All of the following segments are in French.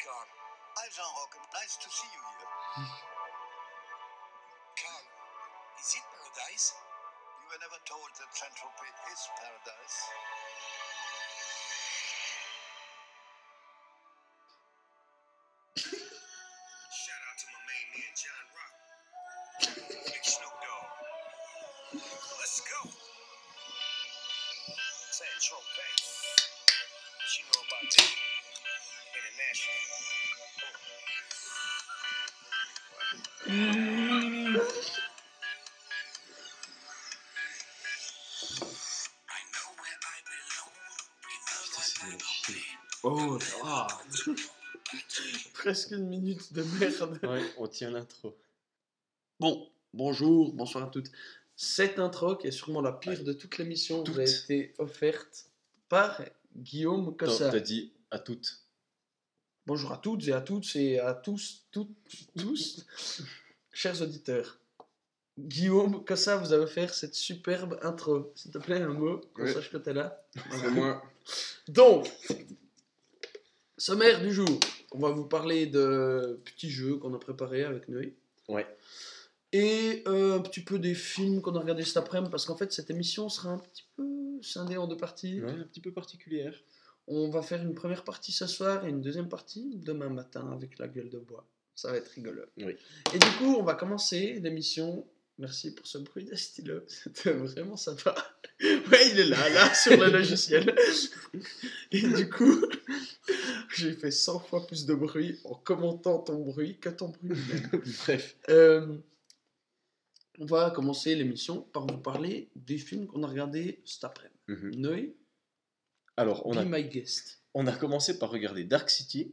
Carl. Hi, Jean Rock. Nice to see you here. Hmm. Carl, is it paradise? You were never told that Saint Tropez is paradise. De merde. Ouais, on tient l'intro. Bon, bonjour, bonsoir à toutes. Cette intro, qui est sûrement la pire de toute l'émission, vous a Toutes. été offerte par Guillaume Attends, Cossa. T'as dit à toutes. Bonjour à toutes et à toutes et à tous, toutes, tous, chers auditeurs. Guillaume Cossa vous a offert cette superbe intro. S'il te plaît, un mot, qu'on Ouais. sache que t'es là. C'est moi. Donc, sommaire du jour. On va vous parler de petits jeux qu'on a préparés avec Noé. Ouais. Et euh, un petit peu des films qu'on a regardés cet après-midi, parce qu'en fait, cette émission sera un petit peu scindée en deux parties. Ouais, un petit peu particulière. On va faire une première partie ce soir et une deuxième partie demain matin avec la gueule de bois. Ça va être rigolo. Oui. Et du coup, on va commencer l'émission. Merci pour ce bruit de stylo, c'était vraiment sympa. Ouais, il est là, là, sur le logiciel. Et du coup, j'ai fait 100 fois plus de bruit en commentant ton bruit que ton bruit lui-même. Bref. Euh, on va commencer l'émission par vous parler des films qu'on a regardés cet après-midi. Mhm. Noé, Alors, on be a, my guest. on a commencé par regarder Dark City.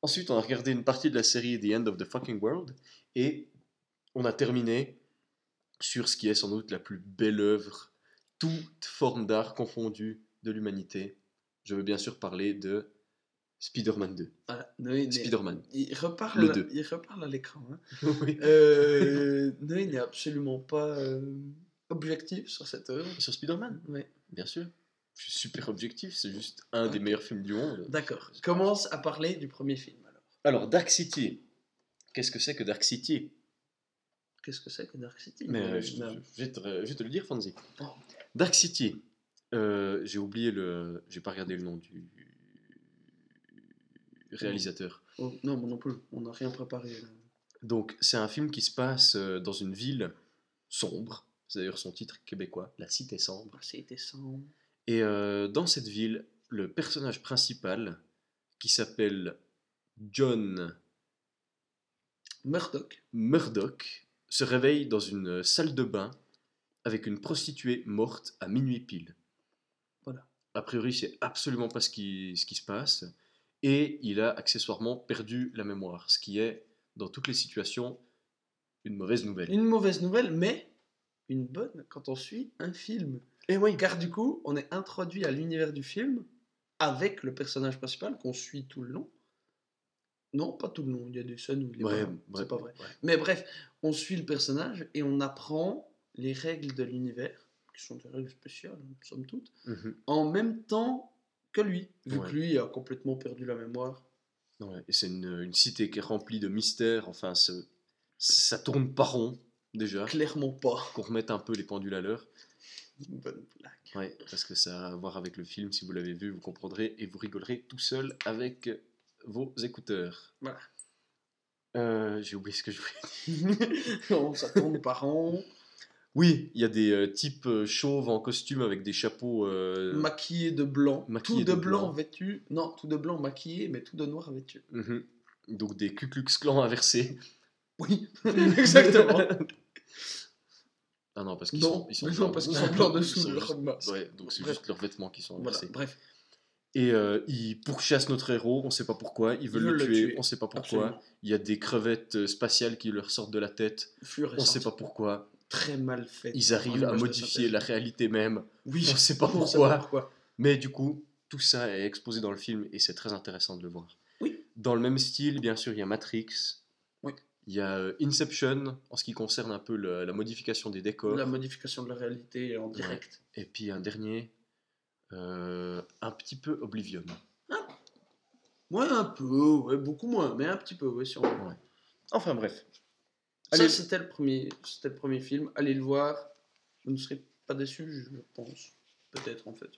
Ensuite, on a regardé une partie de la série The End of the Fucking World. Et on a terminé sur ce qui est sans doute la plus belle œuvre, toute forme d'art confondue de l'humanité. Je veux bien sûr parler de Spider-Man 2. Voilà, Noé, n'est- Spider-Man. il reparle, Le deux. il reparle à l'écran. hein. oui. Euh, Noé n'est absolument pas euh, objectif sur cette œuvre. Sur Spider-Man, Ouais. bien sûr. Je suis super objectif, c'est juste un des meilleurs films du monde. D'accord. Commence à parler du premier film alors. Alors, Dark City. Qu'est-ce que c'est que Dark City? Qu'est-ce que c'est que Dark City? Mais Euh, euh, je, vais te, je vais te le dire, Fonzie. Oh. Dark City. Euh, j'ai oublié le. J'ai pas regardé le nom du réalisateur. Oh, non, moi non plus. On n'a rien préparé. là. Donc, c'est un film qui se passe dans une ville sombre. C'est d'ailleurs son titre québécois, La Cité Sombre. Ah, C'était sans. Et euh, dans cette ville, le personnage principal, qui s'appelle John Murdoch. Murdoch, se réveille dans une salle de bain avec une prostituée morte à minuit pile. Voilà. A priori, c'est absolument pas ce qui, ce qui se passe. Et il a accessoirement perdu la mémoire, ce qui est, dans toutes les situations, une mauvaise nouvelle. Une mauvaise nouvelle, mais une bonne quand on suit un film. Et oui, Car du coup, on est introduit à l'univers du film avec le personnage principal qu'on suit tout le long. Non, pas tout le long. Il y a des scènes où il est Ouais, pas bref, C'est pas vrai. ouais. Mais bref, on suit le personnage et on apprend les règles de l'univers, qui sont des règles spéciales, hein, somme toute, Mhm. en même temps que lui, vu Ouais. que lui a complètement perdu la mémoire. Ouais, et c'est une, une cité qui est remplie de mystères. Enfin, ça tourne pas rond, déjà. Clairement pas. Qu'on remette un peu les pendules à l'heure. Bonne blague. Ouais, parce que ça a à voir avec le film. Si vous l'avez vu, vous comprendrez et vous rigolerez tout seul avec vos écouteurs. Voilà. Euh, J'ai oublié ce que je voulais dire. non, ça tourne par an. Oui, il y a des euh, types euh, chauves en costume avec des chapeaux. euh, Maquillé de blanc. Maquillé tout de, de blanc, blanc. vêtu. Non, tout de blanc maquillé, mais tout de noir vêtu. mhm. Donc des Ku Klux Klan inversés. Oui, exactement. Ah non, parce qu'ils sont, ils sont non, blancs. parce qu'ils sont blancs dessous juste- masque. Ouais, donc c'est juste leurs vêtements qui sont Voilà, inversés. bref. Et euh, ils pourchassent notre héros, on sait pas pourquoi. Ils veulent veulent le tuer, on sait pas pourquoi. Absolument. Il y a des crevettes euh, spatiales qui leur sortent de la tête, et on sait pas pourquoi. Très mal fait. Ils arrivent à modifier la réalité même, Oui, on sait pas on sait pourquoi. pourquoi. Mais du coup, tout ça est exposé dans le film et c'est très intéressant de le voir. Oui. Dans le même style, bien sûr, il y a Matrix. Oui. Il y a euh, Inception en ce qui concerne un peu la modification des décors. La modification de la réalité en direct. Et puis un dernier, euh, un petit peu Oblivion. Ouais, un peu, ouais, beaucoup moins, mais un petit peu, ouais, si on veut. Enfin bref. Ça, Allez. c'était le, premier, c'était le premier film. Allez le voir. Vous ne serez pas déçus, je pense. Peut-être, en fait.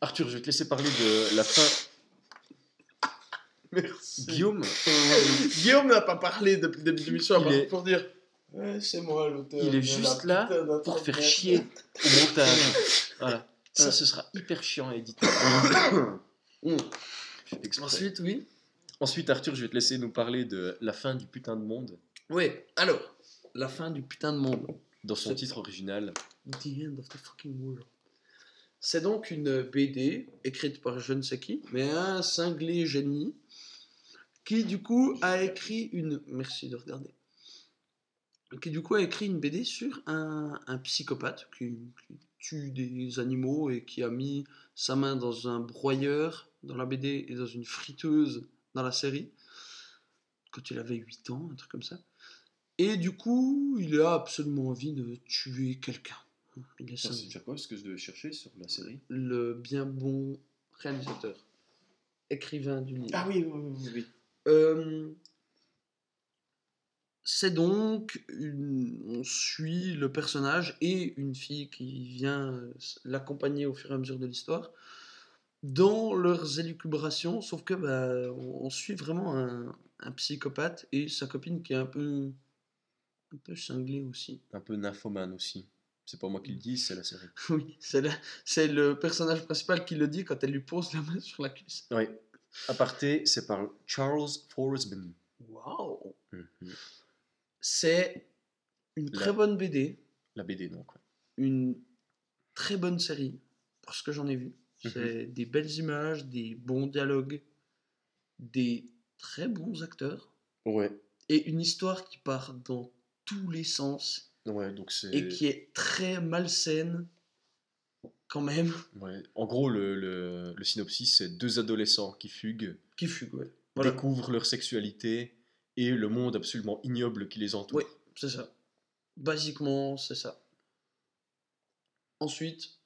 Arthur, je vais te laisser parler de la fin. Merci. Guillaume, Guillaume n'a pas parlé depuis le début de l'émission, est- pour dire Ouais, c'est moi l'auteur. Il est juste là pour faire chier au montage. Voilà. Ça, Ouais. ce sera hyper chiant à éditer. Exprès. Ensuite, oui. Ensuite, Arthur, je vais te laisser nous parler de la fin du putain de monde Oui, alors, la fin du putain de monde. dans son titre original. The End of the Fucking World. C'est donc une BD écrite par je ne sais qui, mais un cinglé génie qui du coup a écrit une. Merci de regarder. Qui du coup a écrit une BD sur un, un psychopathe qui, qui tue des animaux et qui a mis sa main dans un broyeur dans la BD et dans une friteuse dans la série quand il avait 8 ans, un truc comme ça. Et du coup, il a absolument envie de tuer quelqu'un. Il est cinglé quoi ce que je devais chercher sur la série? Le bien bon réalisateur, écrivain du livre. Ah oui, oui, oui. oui. Euh, c'est donc une... on suit le personnage et une fille qui vient euh, l'accompagner au fur et à mesure de l'histoire dans leurs élucubrations, sauf que bah, on suit vraiment un, un psychopathe et sa copine qui est un peu un peu cinglée aussi. Un peu nymphomane aussi. C'est pas moi qui le dis, c'est la série. Oui, c'est le, c'est le personnage principal qui le dit quand elle lui pose la main sur la cuisse. Oui. Aparté, c'est par Charles Forsman. Waouh Mhm. C'est une La- très bonne BD, La BD, non, quoi. une très bonne série, pour ce que j'en ai vu. C'est des belles images, des bons dialogues, des très bons acteurs, Ouais. et une histoire qui part dans tous les sens, Ouais, donc c'est. et qui est très malsaine, quand même. Ouais. En gros, le, le, le synopsis, c'est deux adolescents qui fuguent, Qui fugue, ouais. Voilà, découvrent leur sexualité et le monde absolument ignoble qui les entoure. Oui. c'est ça. Basiquement, c'est ça. Ensuite,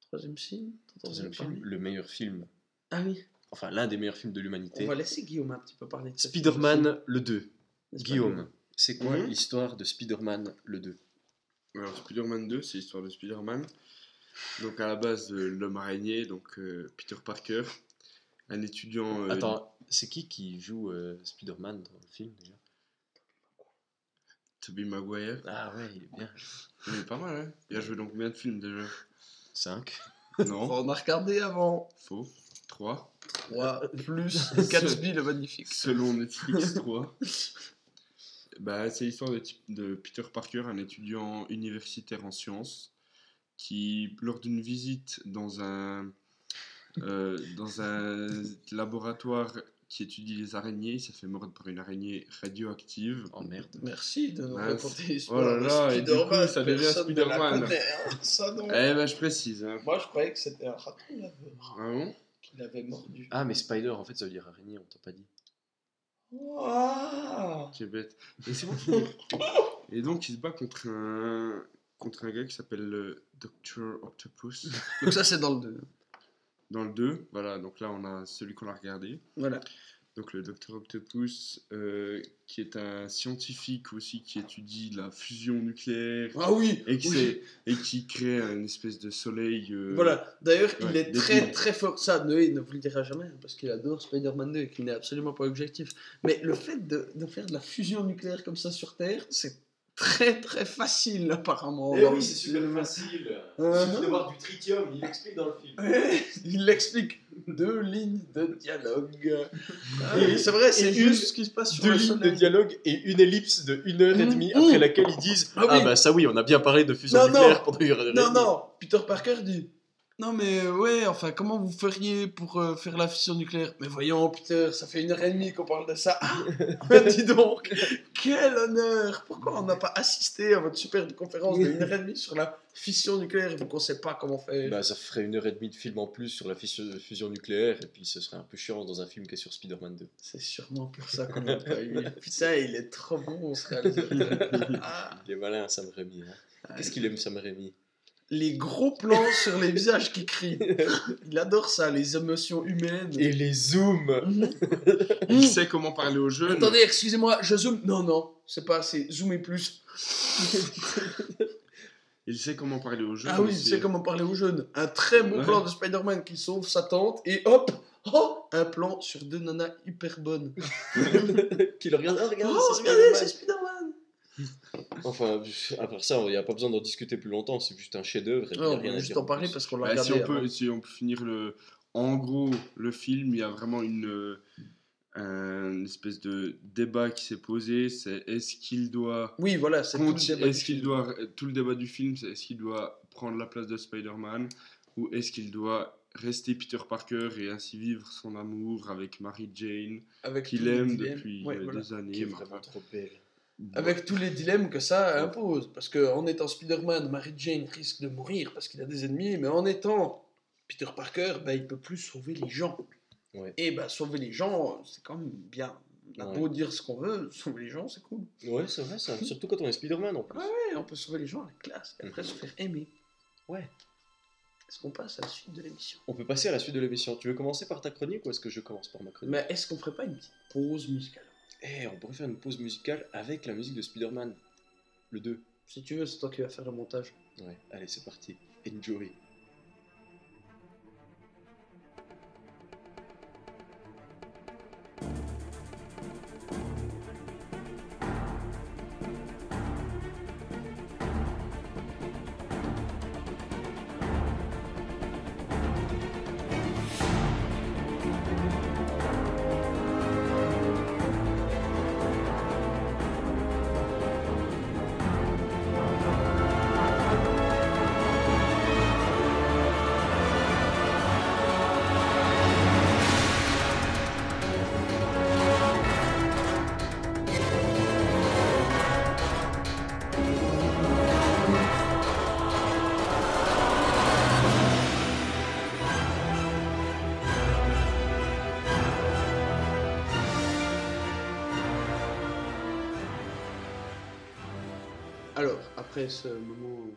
troisième film Troisième film, le meilleur film, Ah oui, enfin l'un des meilleurs films de on l'humanité. va laisser Guillaume un petit peu parler de Spider-Man le 2. aussi. N'est-ce pas, Guillaume, c'est quoi Mhm. l'histoire de Spider-Man le 2 Alors, Spider-Man 2, c'est l'histoire de Spider-Man. Donc, à la base de l'homme araignée, donc euh, Peter Parker, un étudiant. euh, Attends, c'est qui qui joue euh, Spider-Man dans le film déjà? Tobey Maguire. Ah ouais, il est bien. Il est pas mal, hein Il a joué dans combien de films déjà? 5. Non, On a regardé avant. faux. 3. 3 plus Gatsby le magnifique. Selon Netflix, 3. Bah, c'est l'histoire de, Peter Parker, un étudiant universitaire en sciences, qui, lors d'une visite dans un, euh, dans un laboratoire qui étudie les araignées, il s'est fait mordre par une araignée radioactive. Oh merde. Merci de nous Ah, raconter oh là là, et du coup, ça devient Spider-Man. connaît, hein, Ça non. Eh ben, je précise. Hein. Moi je croyais que c'était un raton laveur Ah bon? Qui l'avait mordu. Ah, mais Spider, en fait, ça veut dire araignée, on t'a pas dit. Qui est bête. Et, c'est bon. et donc, il se bat contre un, contre un gars qui s'appelle le Dr. Octopus. Donc ça c'est dans le 2. Dans le 2, voilà, donc là on a celui qu'on a regardé. Voilà. Donc le Dr Octopus, euh, qui est un scientifique aussi qui étudie la fusion nucléaire Ah oui. et qui, oui. et qui crée une espèce de soleil. euh, Voilà, d'ailleurs, il est très très fort. Ça, Noé ne vous le dira jamais hein, parce qu'il adore Spider-Man 2 et qu'il n'est absolument pas objectif. Mais le fait de, de faire de la fusion nucléaire comme ça sur Terre, c'est très très facile apparemment. dans le film. facile. Euh, non. d'avoir du tritium, il explique dans le film. il l'explique. Deux lignes de dialogue. Et c'est vrai, c'est Et juste ce qui se passe sur Deux le lignes de dialogue et une ellipse de une heure et demie mmh. après laquelle ils disent Ah Ah, oui. bah ça oui, on a bien parlé de fusion Non, nucléaire non. pendant une heure et Non, demie. non, Peter Parker dit Non, mais ouais, enfin, comment vous feriez pour euh, faire la fission nucléaire? Mais voyons, Peter, ça fait une heure et demie qu'on parle de ça. Ah, dis donc, quel honneur Pourquoi on n'a pas assisté à votre superbe conférence de une heure et demie sur la fission nucléaire? Vu qu'on sait pas comment faire Bah, ça ferait une heure et demie de film en plus sur la fusion, fusion nucléaire, et puis ce serait un peu chiant dans un film qui est sur Spider-Man 2. C'est sûrement pour ça qu'on n'a pas eu. Putain, il est trop bon, ce réalisateur. Ah. Il est malin, Sam Raimi. hein. Qu'est-ce qu'il aime, Sam Raimi? Les gros plans sur les visages qui crient. Il adore ça, les émotions humaines. Et les zooms. Il sait comment parler aux jeunes. Attendez, excusez-moi, je zoome. Non, non, c'est pas assez. Zoomer plus. Il sait comment parler aux jeunes. Ah oui, aussi. c'est comment parler aux jeunes. Un très bon Ouais. plan de Spider-Man qui sauve sa tante et hop, oh, un plan sur deux nanas hyper bonnes. Qui le regarde. Oh, regarde, Oh, regardez, c'est Spider-Man. Enfin, après ça, il n'y a pas besoin d'en discuter plus longtemps, c'est juste un chef-d'œuvre. on rien va à juste dire en parler parce qu'on l'a Bah, regardé. si, on peut, avant. si on peut finir le. En gros, le film, il y a vraiment une. euh, un espèce de débat qui s'est posé. C'est est-ce qu'il doit. Oui, voilà, c'est tout le débat. Est-ce qu'il doit. Tout le débat du film, c'est est-ce qu'il doit prendre la place de Spider-Man ou est-ce qu'il doit rester Peter Parker et ainsi vivre son amour avec Mary Jane qu'il aime depuis Ouais, euh, voilà. des années. Qui est vraiment trop belle. Avec tous les dilemmes que ça impose. Parce qu'en étant Spider-Man, Mary Jane risque de mourir parce qu'il a des ennemis, mais en étant Peter Parker, bah, il peut plus sauver les gens. Ouais. Et bah, sauver les gens, c'est quand même bien. On a Ouais. beau dire ce qu'on veut, sauver les gens, c'est cool. Ouais, c'est vrai, ça. Surtout quand on est Spider-Man en plus. Ouais, ouais, on peut sauver les gens à la classe et après Mhm. se faire aimer. Ouais. Est-ce qu'on passe à la suite de l'émission? On peut passer à la suite de l'émission. Tu veux commencer par ta chronique ou est-ce que je commence par ma chronique? Mais est-ce qu'on ferait pas une petite pause musicale? Eh, on pourrait faire une pause musicale avec la musique de Spider-Man. Le 2. Si tu veux, c'est toi qui vas faire le montage. Ouais, allez, c'est parti. Enjoy. Après ce moment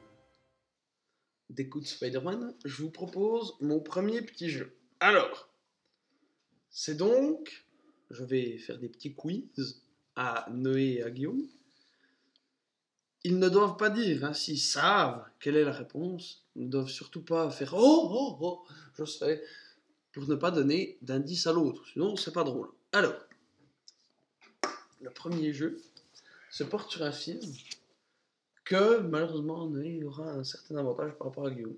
d'écoute Spider-Man, je vous propose mon premier petit jeu. Alors, c'est donc, je vais faire des petits quiz à Noé et à Guillaume. Ils ne doivent pas dire, hein, s'ils savent quelle est la réponse, ils ne doivent surtout pas faire Oh, oh, oh, je sais, pour ne pas donner d'indice à l'autre, sinon c'est pas drôle. Alors, le premier jeu se porte sur un film que malheureusement Noé aura un certain avantage par rapport à Guillaume.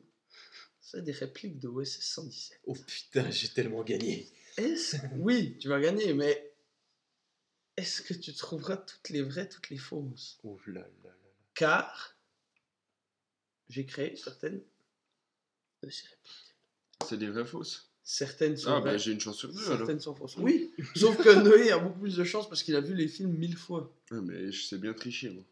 C'est des répliques de OSS 117. Oh putain, j'ai tellement gagné. Est-ce Oui, tu vas gagner, mais est-ce que tu trouveras toutes les vraies, toutes les fausses? Oh là là là. Car j'ai créé certaines de ces répliques. C'est des vraies fausses? Certaines sont Ah, bah vraies, j'ai une chance sur deux alors. certaines sont fausses. Oui, sauf que Noé a beaucoup plus de chance parce qu'il a vu les films mille fois. Ouais, mais je sais bien tricher, moi.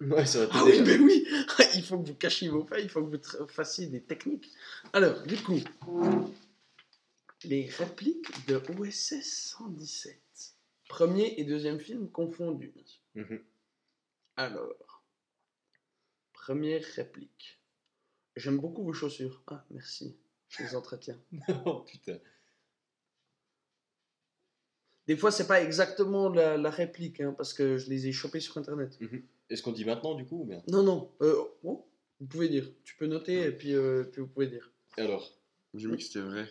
Ouais, ça va Ah oui, mais oui Il faut que vous cachiez vos faits, il faut que vous fassiez des techniques. Alors, du coup, les répliques de OSS 117. Premier et deuxième film confondus. Mhm. Alors, première réplique. J'aime beaucoup vos chaussures. Ah, merci. Je les entretiens. oh putain. Des fois, c'est pas exactement la, la réplique, hein, parce que je les ai chopées sur Internet. Est-ce qu'on dit maintenant du coup ou bien Non, non. euh, oh, vous pouvez dire. Tu peux noter et puis, euh, puis vous pouvez dire. Alors, J'ai mis que c'était vrai.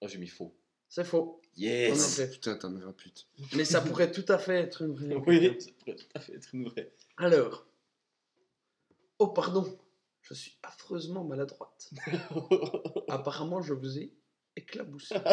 oh, j'ai mis faux. C'est faux. En Yes effet. Putain, t'en pute. Mais ça pourrait tout à fait être une vraie. Oui, ça pourrait tout à fait être une vraie. Alors. Oh, pardon. Je suis affreusement maladroite. Apparemment, je vous ai éclaboussé.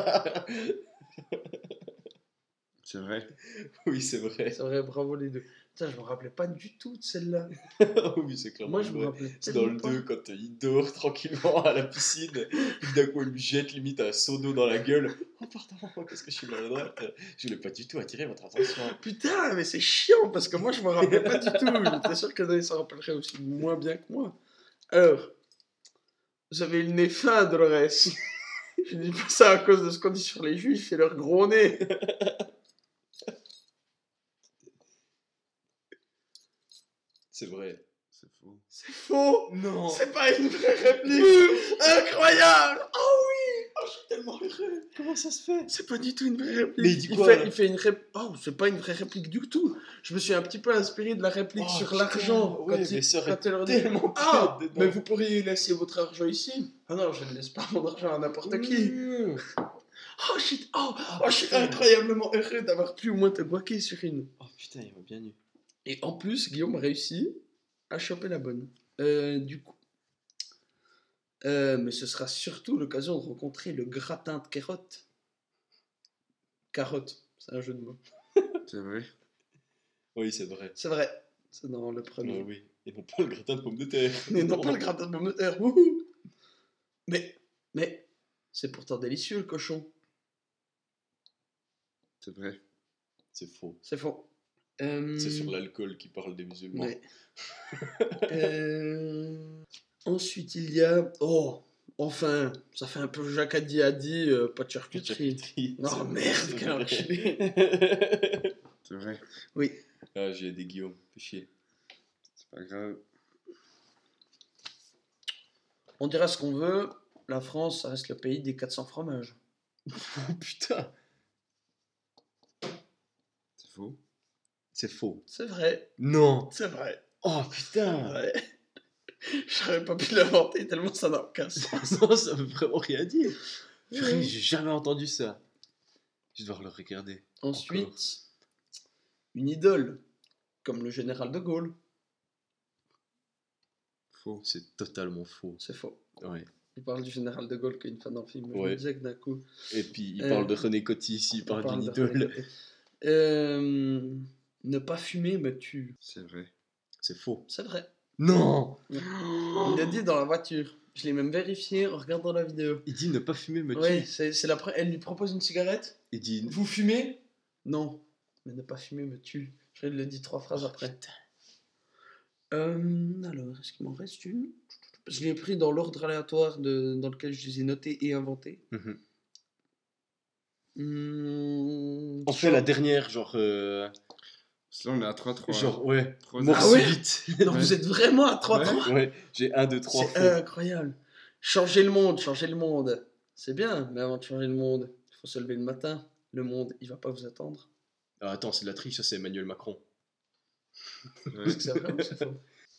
C'est vrai. oui, c'est vrai. C'est vrai, bravo les deux. Putain, je me rappelais pas du tout de celle-là. oui, c'est clairement Moi, je me rappelais. C'est dans le tellement 2 quand euh, il dort tranquillement à la piscine, puis d'un coup il lui jette limite un seau d'eau dans la gueule. Oh pardon, qu'est-ce que je suis maladroite? Je voulais pas du tout attirer votre attention. Putain, mais c'est chiant parce que moi, je me rappelais pas du tout. J'étais sûr que Noé s'en rappellerait aussi moins bien que moi. Alors, vous avez le nez fin, Dolores. je dis pas ça à cause de ce qu'on dit sur les juifs et leur gros nez. C'est vrai. C'est Faux. C'est faux Non C'est pas une vraie réplique Incroyable Oh oui Oh, je suis tellement heureux Comment ça se fait? C'est pas du tout une vraie réplique. Mais il dit quoi, fait, là il fait une réplique. Oh, c'est pas une vraie réplique du tout. Je me suis un petit peu inspiré de la réplique Oh, sur putain, l'argent. ouais, quand il- mais ça aurait quand elle leur dit, tellement pu Ah, être dedans. mais vous pourriez laisser votre argent ici. Ah non, je ne laisse pas mon argent à n'importe qui. Mmh. Oh, shit. Oh, oh, je suis incroyablement heureux d'avoir pu au moins te guaquer sur une. Oh putain, il va bien nu. Et en plus, Guillaume a réussi à choper la bonne. Euh, du coup. Euh, mais ce sera surtout l'occasion de rencontrer le gratin de carottes. Carotte, c'est un jeu de mots. C'est vrai. Oui, c'est vrai. C'est vrai, c'est dans le premier. Euh, oui. Et non pas le gratin de pommes de terre. Mais non pas le gratin de pommes de terre. wouhou. Mais, mais, c'est pourtant délicieux le cochon. C'est vrai. C'est faux. C'est faux. Euh, C'est sur l'alcool qui parle des musulmans. ouais. Euh, Ensuite, il y a. Oh, enfin, ça fait un peu Jacques Addy a dit, euh, pas de charcuterie. Oh, C'est- merde, quel enculé. C'est vrai. Oui. ah, j'ai des Guillaume. Fais chier. C'est pas grave. On dira ce qu'on veut, la France, ça reste le pays des 400 fromages. Oh putain. C'est faux. C'est faux. C'est vrai, Non. c'est vrai. Oh putain. Ouais. J'aurais pas pu l'inventer tellement ça n'a aucun sens. non, ça veut vraiment rien dire. J'ai jamais entendu ça. Je dois le regarder. Ensuite, une idole, comme le général de Gaulle. Faux. C'est totalement faux. C'est faux. Ouais. Il parle du général de Gaulle qu'une fois dans le film. Je me disais que d'un coup. Et puis il Euh, parle de René Coty ici, il parle d'une idole. Euh, ne pas fumer me tue. C'est vrai. C'est faux. C'est vrai. Non Il l'a dit dans la voiture. Je l'ai même vérifié en regardant la vidéo. Il dit ne pas fumer me tue. Oui, c'est c'est la pre- Elle lui propose une cigarette. Il dit Vous fumez? Non. Mais ne pas fumer me tue. Je lui ai dit trois phrases après. Euh, alors, est-ce qu'il m'en reste une? Je l'ai pris dans l'ordre aléatoire de, dans lequel je les ai notés et inventés. Mhm. Hmm, On fait la dernière, genre. euh, Là, on est à 3-3. Genre, ouais. Trois- Mort Ah ouais. Donc vous êtes vraiment à 3-3 ouais, j'ai 1, 2, 3 C'est incroyable. Changer le monde, changer le monde. C'est bien, mais avant de changer le monde, il faut se lever le matin. Le monde, il va pas vous attendre. Ah, attends, c'est de la triche, ça c'est Emmanuel Macron. Ouais. Est-ce que c'est vrai ou c'est faux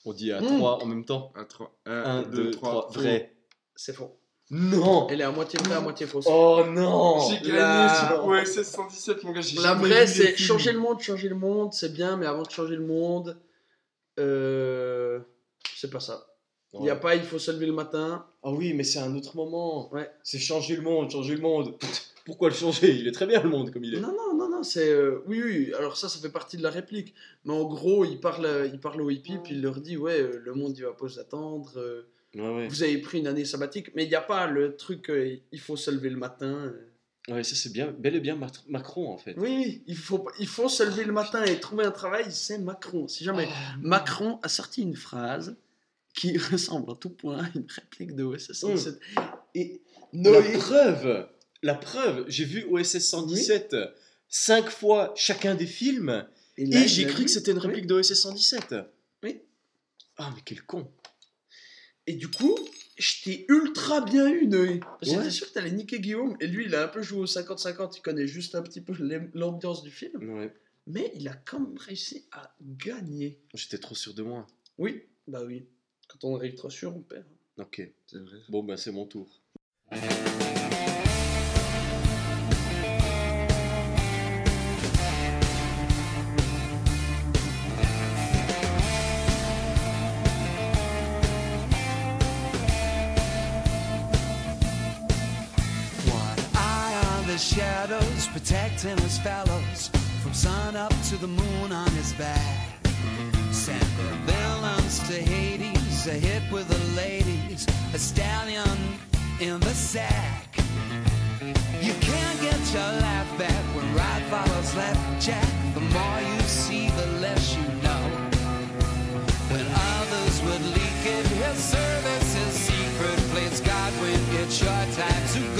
On dit à Mm. 3 en même temps. À 3. 1, 2, 3, vrai. C'est faux. Non Elle est à moitié vraie, à moitié fausse. Oh non J'ai gagné La- sur OSS 117, mon gars. j'ai La vraie, c'est changer le monde, changer le monde, c'est bien, mais avant de changer le monde, euh, c'est pas ça. Il y a Ouais. pas, il faut se lever le matin. Ah oui, mais c'est un autre moment. Ouais. C'est changer le monde, changer le monde. Pourquoi le changer? Il est très bien le monde comme il est. Non, non, non, non, c'est. euh, oui, oui, alors ça, ça fait partie de la réplique. Mais en gros, il parle, il parle aux hippies, puis il leur dit Ouais, euh, le monde, il va pas vous attendre. euh, Ouais, ouais. vous avez pris une année sabbatique, mais il n'y a pas le truc, euh, il faut se lever le matin. euh. Ouais, ça c'est bien, bel et bien Macron en fait. Oui, oui, il faut, il faut se lever le matin et trouver un travail, c'est Macron. Si jamais. Macron a sorti une phrase qui ressemble en tout point à une réplique de OSS 117. Et La Noé. preuve, la preuve, j'ai vu OSS 117 cinq fois chacun des films Et, et j'ai cru que c'était une oui. réplique d'OSS 117. Oui. Ah mais quel con. Et du coup, je t'ai ultra bien eu, Noé. J'étais Ouais. sûr que t'allais niquer Guillaume. Et lui, il a un peu joué au 50-50. Il connaît juste un petit peu l'am- l'ambiance du film. Ouais. Mais il a quand même réussi à gagner. J'étais trop sûr de moi. Oui, bah oui. Quand on arrive trop sûr, on perd. Ok. C'est vrai. Bon bah c'est mon tour. Protecting his fellows from sun up to the moon on his back. Send the villains to Hades, a hit with the ladies, a stallion in the sack. You can't get your laugh back when right follows left, Jack. The more you see, the less you know. When others would leak it, his service is secret. Plays Godwin, it's your time to go.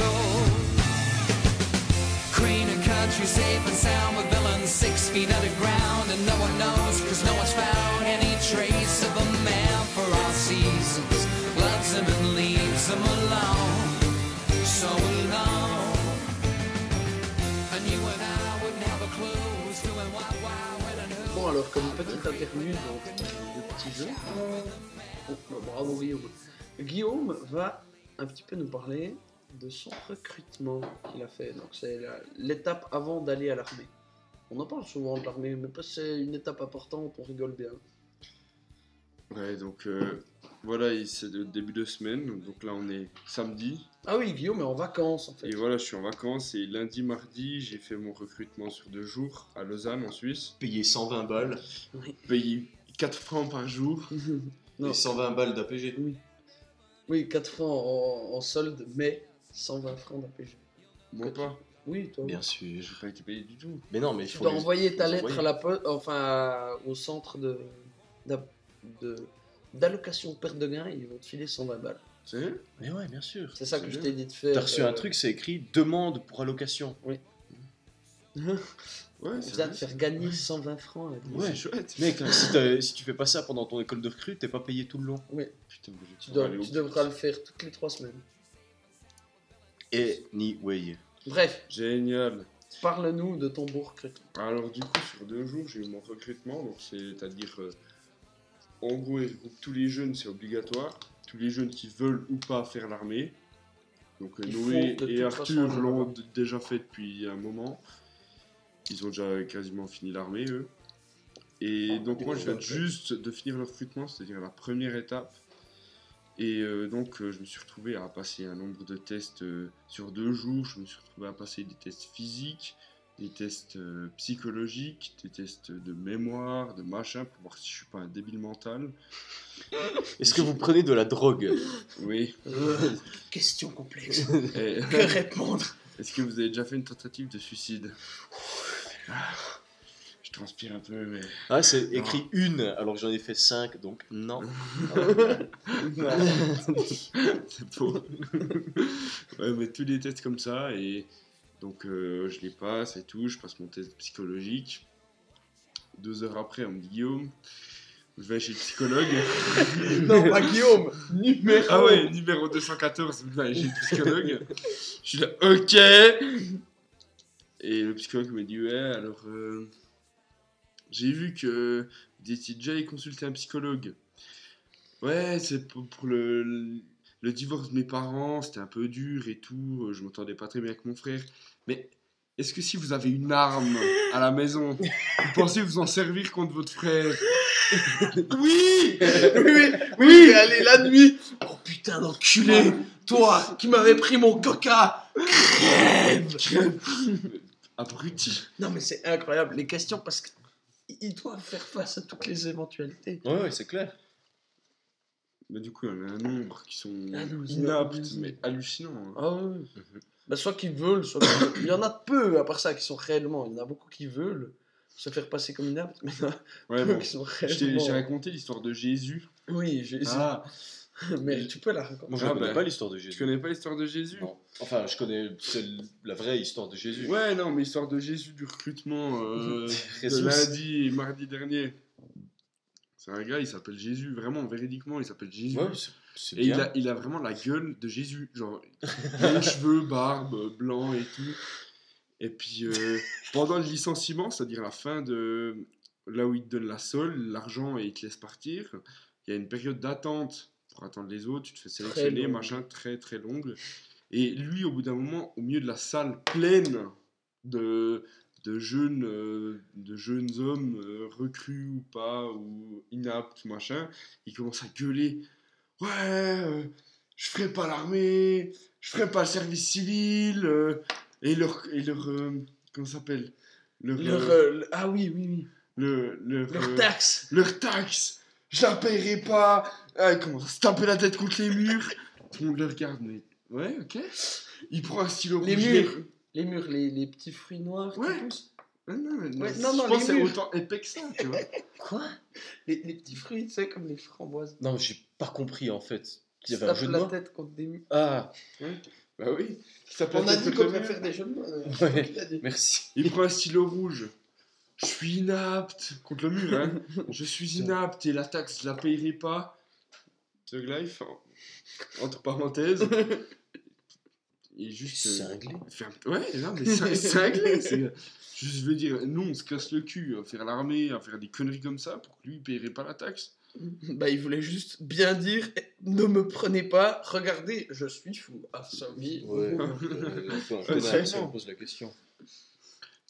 Bon alors comme petite interlude de petit jeu. Oh, bah, bravo Guillaume. Guillaume va un petit peu nous parler de son recrutement qu'il a fait. Donc c'est l'étape avant d'aller à l'armée. On en parle souvent de l'armée, mais c'est une étape importante, on rigole bien. Ouais, donc euh, voilà, c'est le début de semaine. Donc là, on est samedi. Ah oui, Guillaume est en vacances en fait. Et voilà, je suis en vacances. Et lundi, mardi, j'ai fait mon recrutement sur deux jours à Lausanne, en Suisse. Payer 120 balles Payé 4 francs par jour. Non. et 120 balles d'APG. Oui. Oui, 4 francs en, en solde, mais 120 francs d'APG. Moi pas. Oui, toi. Bien J'ai sûr. pas été payé du tout. Mais non, mais il Tu faut dois les- envoyer ta lettre envoyer. à la poste, enfin au centre de d'a- de- d'allocation perte de gain, ils vont te filer 120 balles. C'est Mais ouais, bien sûr. C'est ça que je t'ai dit de faire. T'as reçu euh, un truc, c'est écrit demande pour allocation. Ouais, On c'est vient vrai, de faire gagner 120 francs. avec Ouais, chouette. Mec, hein, si, t'as- si tu fais pas ça pendant ton école de recrue, t'es pas payé tout le long. Putain, mais je Tu, dois- tu devras le faire toutes les 3 semaines. Anyway. Bref, Génial. parle-nous de ton beau recrutement. Alors du coup, sur deux jours, j'ai eu mon recrutement. Donc c'est-à-dire, euh, en gros, ils regroupent tous les jeunes, c'est obligatoire. Tous les jeunes qui veulent ou pas faire l'armée. Donc euh, Ils Noé font de et toute Arthur l'ont d- déjà fait depuis un moment. Ils ont déjà quasiment fini l'armée, eux. Et donc moi, je viens juste de finir le recrutement, c'est-à-dire la première étape. Et euh, donc, euh, je me suis retrouvé à passer un nombre de tests euh, sur deux jours. Je me suis retrouvé à passer des tests physiques, des tests euh, psychologiques, des tests de mémoire, de machin, pour voir si je suis pas un débile mental. Est-ce que vous prenez de la drogue? Oui. Euh, question complexe. Et- que répondre? Est-ce que vous avez déjà fait une tentative de suicide? Je transpire un peu, mais. Ah, c'est écrit une, alors que j'en ai fait 5, donc non. C'est faux. ouais, mais tous les tests comme ça, et donc euh, je les passe et tout, je passe mon test psychologique. Deux heures après, on me dit Guillaume, je vais chez le psychologue. non, pas Guillaume, numéro. ah ouais, numéro 214, je vais chez le psychologue. je suis là, ok. Et le psychologue me dit, ouais, alors euh, j'ai vu que vous étiez déjà allé consulter un psychologue. Ouais, c'est pour, pour le, le, divorce de mes parents, c'était un peu dur et tout, euh, je m'entendais pas très bien avec mon frère. Mais est-ce que si vous avez une arme à la maison, vous pensez vous en servir contre votre frère? Oui oui, oui, oui, allez, la nuit. Oh putain d'enculé, toi qui m'avais pris mon coca, crève. Abruti. Non mais c'est incroyable les questions parce qu'ils doivent faire face à toutes les éventualités. Ouais, ouais, c'est clair. Mais du coup, il y en a un nombre qui sont Ah non, inaptes, hallucinant. mais hallucinants. hein. Ah oui. Bah, soit qu'ils veulent, soit qu'ils veulent. Il y en a peu à part ça qui sont réellement. Il y en a beaucoup qui veulent se faire passer comme inapte, mais il y en a Ouais, peu bon. qui sont Je t'ai réellement. j'ai raconté l'histoire de Jésus. Oui, j'ai Ah, mais tu peux la raconter. Moi, je Ah, connais bah, pas l'histoire de tu Jésus. connais pas l'histoire de Jésus? Non. Enfin, je connais celle- la vraie histoire de Jésus. Ouais, non, mais l'histoire de Jésus du recrutement euh, de lundi et mardi dernier. C'est un gars, il s'appelle Jésus, vraiment, véridiquement, il s'appelle Jésus. Ouais, c'est- c'est et il a, il a vraiment la gueule de Jésus. Genre, longs cheveux, barbe, blanc et tout. Et puis, euh, pendant le licenciement, c'est-à-dire la fin de là où il te donne la sol, l'argent et il te laisse partir, il y a une période d'attente pour attendre les autres. Tu te fais sélectionner, machin, très très longue. Et lui, au bout d'un moment, au milieu de la salle pleine de, de, jeunes, euh, de jeunes hommes, euh, recrues ou pas, ou inaptes, machin, il commence à gueuler Ouais, euh, je ferai pas l'armée, je ferai pas le service civil. euh, et leur. Et leur comment ça s'appelle? Leur, Leur, le- ah oui, oui, oui. le- leur, Leur taxe. leur taxe, je la paierai pas. Ah, il commence à se taper la tête contre les murs. Tout le monde le regarde, mais ouais, ok. Il prend un stylo Les rouge. murs. Les murs, les, les petits fruits noirs Ouais. qui poussent. Ah, non, mais Ouais, je non, non, pense les que c'est autant épais que ça, tu vois. Quoi? Les, les petits fruits, tu sais, comme les framboises. Non, j'ai pas compris en fait. Il y avait un se jeu de la tête contre des murs. Ah, bah oui. Ça On a dit qu'on faire des jeux de mots. euh, je Ouais. merci. Il prend un stylo rouge. Je suis inapte contre le mur, hein. Je suis inapte et la taxe, je la payerai pas. Thug Life, en- entre parenthèses. est juste. euh, Cinglé. ferme- Ouais, non, mais cin- cinglé. Je veux dire, nous, on se casse le cul à faire l'armée, à faire des conneries comme ça pour que lui, il paierait pas la taxe. Bah, il voulait juste bien dire ne me prenez pas, regardez, je suis fou. Ah, ça, oui. Ouais. Euh, on pose la question.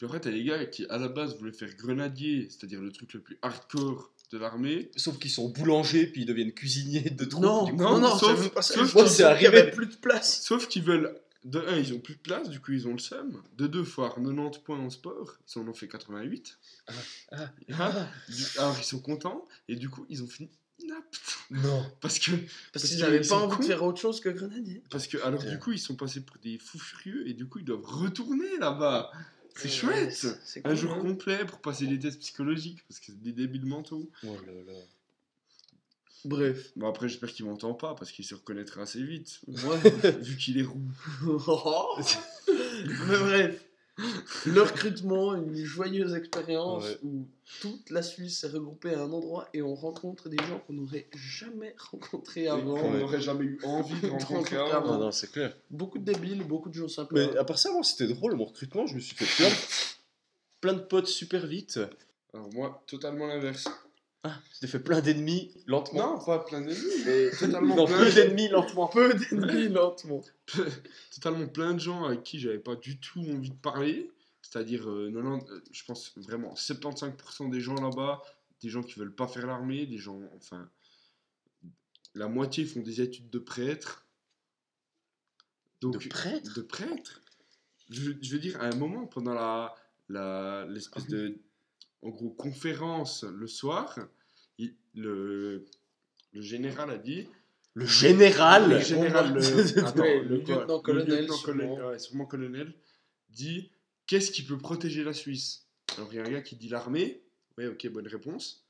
Puis après, t'as les gars qui, à la base, voulaient faire grenadier, c'est-à-dire le truc le plus hardcore de l'armée. Sauf qu'ils sont boulangers puis ils deviennent cuisiniers de troupes. Non, coup. non, non, sauf- pas ça. sauf y arrivé. plus de place. Sauf qu'ils veulent. De un, ils ont plus de place, du coup, ils ont le seum. De deux, avoir 90 points en sport. Ils en ont fait 88. Ah, ah, Ah, du- alors, ils sont contents. Et du coup, ils ont fini. Non. Parce que, Parce qu'ils n'avaient pas envie de faire autre chose que grenadier. parce que, alors, Putain. du coup, ils sont passés pour des fous furieux. Et du coup, ils doivent retourner là-bas. C'est Ouais, chouette. Un cool, jour hein. complet pour passer les tests psychologiques. Parce que c'est des débiles mentaux. Oh là là. Bref. Bon, après, j'espère qu'il m'entend pas. Parce qu'il se reconnaîtra assez vite. Ouais. vu qu'il est roux. Mais bref. Le recrutement, une joyeuse expérience Ouais. où toute la Suisse s'est regroupée à un endroit et on rencontre des gens qu'on n'aurait jamais rencontrés avant. On Ouais. n'aurait jamais eu envie de rencontrer avant. avant. Non, non, c'est clair. Beaucoup de débiles, beaucoup de gens sympas. Mais à part ça, moi, c'était drôle, mon recrutement. Je me suis fait plein de, plein de potes super vite. Alors, moi, totalement l'inverse. J'ai fait plein d'ennemis lentement. Non, pas plein d'ennemis, mais totalement Non, plein, peu d'ennemis lentement. peu d'ennemis lentement. totalement plein de gens avec qui j'avais pas du tout envie de parler. C'est-à-dire, euh, 90, euh, je pense vraiment 75% des gens là-bas, des gens qui veulent pas faire l'armée, des gens, enfin, la moitié font des études de prêtre. Donc, De prêtre? de prêtre? Je, je veux dire, à un moment, pendant la, la, l'espèce de, en gros, conférence le soir, il- le, le général a dit Le général le général, le, attends, Ouais, le, le quoi, lieutenant-colonel, le lieutenant-colonel, sûrement. ouais, sûrement colonel, dit qu'est-ce qui peut protéger la Suisse? Alors il y a un gars qui dit l'armée. Ouais, ok, bonne réponse.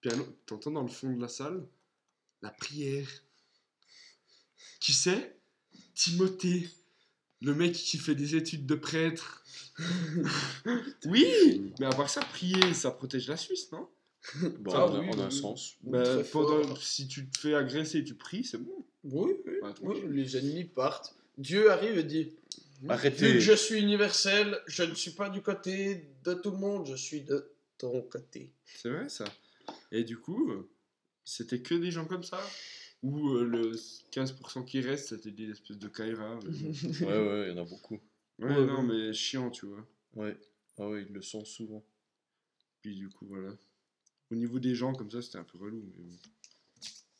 Puis un autre- t'entends dans le fond de la salle la prière. Qui c'est? Timothée, le mec qui fait des études de prêtre. oui, mais à part ça, prier, ça protège la Suisse, non? Bon, Ah en, a- oui, en un oui. sens. Bah, pendant-. Si tu te fais agresser, tu pries, c'est bon. Oui, oui, Ouais, oui, les ennemis partent. Dieu arrive et dit Vu que Arrêtez. je suis universel, je ne suis pas du côté de tout le monde, je suis de ton côté. C'est vrai ça. Et du coup, c'était que des gens comme ça? Ou euh, le 15% qui reste, c'était des espèces de Kaira mais. Ouais, ouais, il y en a beaucoup. Ouais, Ouais, non, ouais. mais chiant, tu vois. Ouais. Ah ouais, ils le sont souvent. Puis du coup, voilà. Au niveau des gens, comme ça, c'était un peu relou. Mais bon,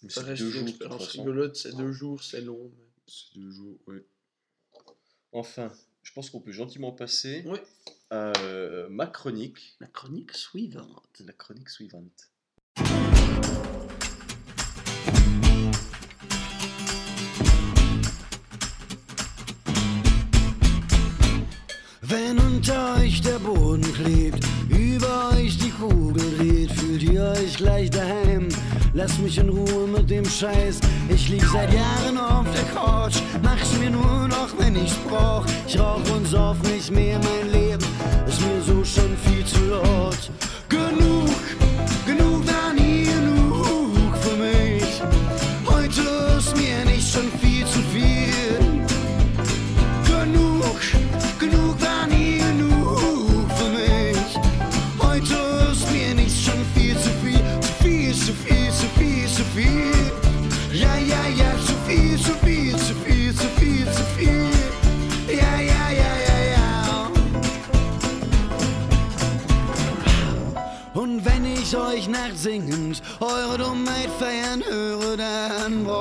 Mais Ça c'est reste deux jours, expérience rigolote, c'est deux jours, c'est long. mais- c'est deux jours, ouais. Enfin, je pense qu'on peut gentiment passer Oui. à euh, ma chronique. La chronique suivante. La chronique suivante. Klebt, über euch die Kugel dreht, fühlt ihr euch gleich daheim. Lasst mich in Ruhe mit dem Scheiß. Ich lieg seit Jahren auf der Couch, mach's mir nur noch, wenn ich's brauch. Ich rauch und sauf nicht mehr, mein Leben ist mir so schon viel zu laut. Genug, genug war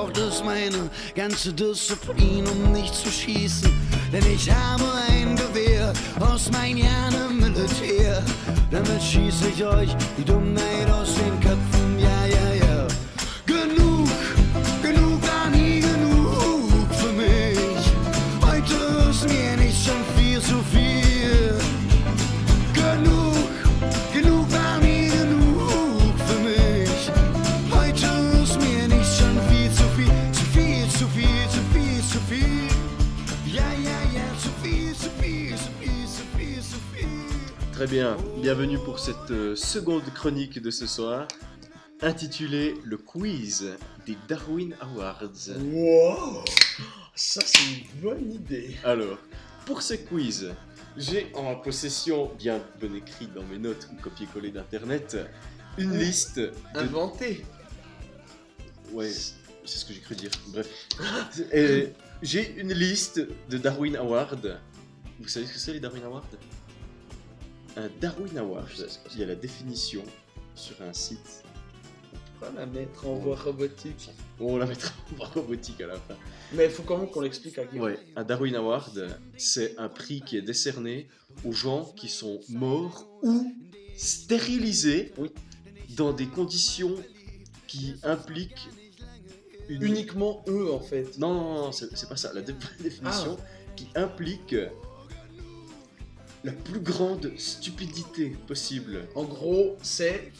braucht es meine ganze Disziplin, um nicht zu schießen. Denn ich habe ein Gewehr aus mein Jahren im Militär. Damit schieße ich euch die Dummheit aus den Köpfen, ja, ja, ja. Genug, genug war nie genug für mich. Heute ist mir nicht schon viel zu viel. Très bien, bienvenue pour cette euh, seconde chronique de ce soir, intitulée Le quiz des Darwin Awards. Wow Ça, c'est une bonne idée. Alors, pour ce quiz, j'ai en ma possession, bien bon écrit dans mes notes ou copier-coller d'internet, une liste de... Inventé. Ouais, c'est ce que j'ai cru dire. Bref. J'ai une liste de Darwin Award. Vous savez ce que c'est les Darwin Awards? Un Darwin Award, il y a la définition sur un site. On la mettre en voie robotique. On la mettra en voie robotique à la fin. Mais il faut quand même qu'on l'explique à Guillaume. Ouais, un Darwin Award, c'est un prix qui est décerné aux gens qui sont morts ou stérilisés Oui. dans des conditions qui impliquent une... Uniquement eux, en fait. Non, non, non, c'est c'est pas ça. La dé- définition qui implique la plus grande stupidité possible. En gros, c'est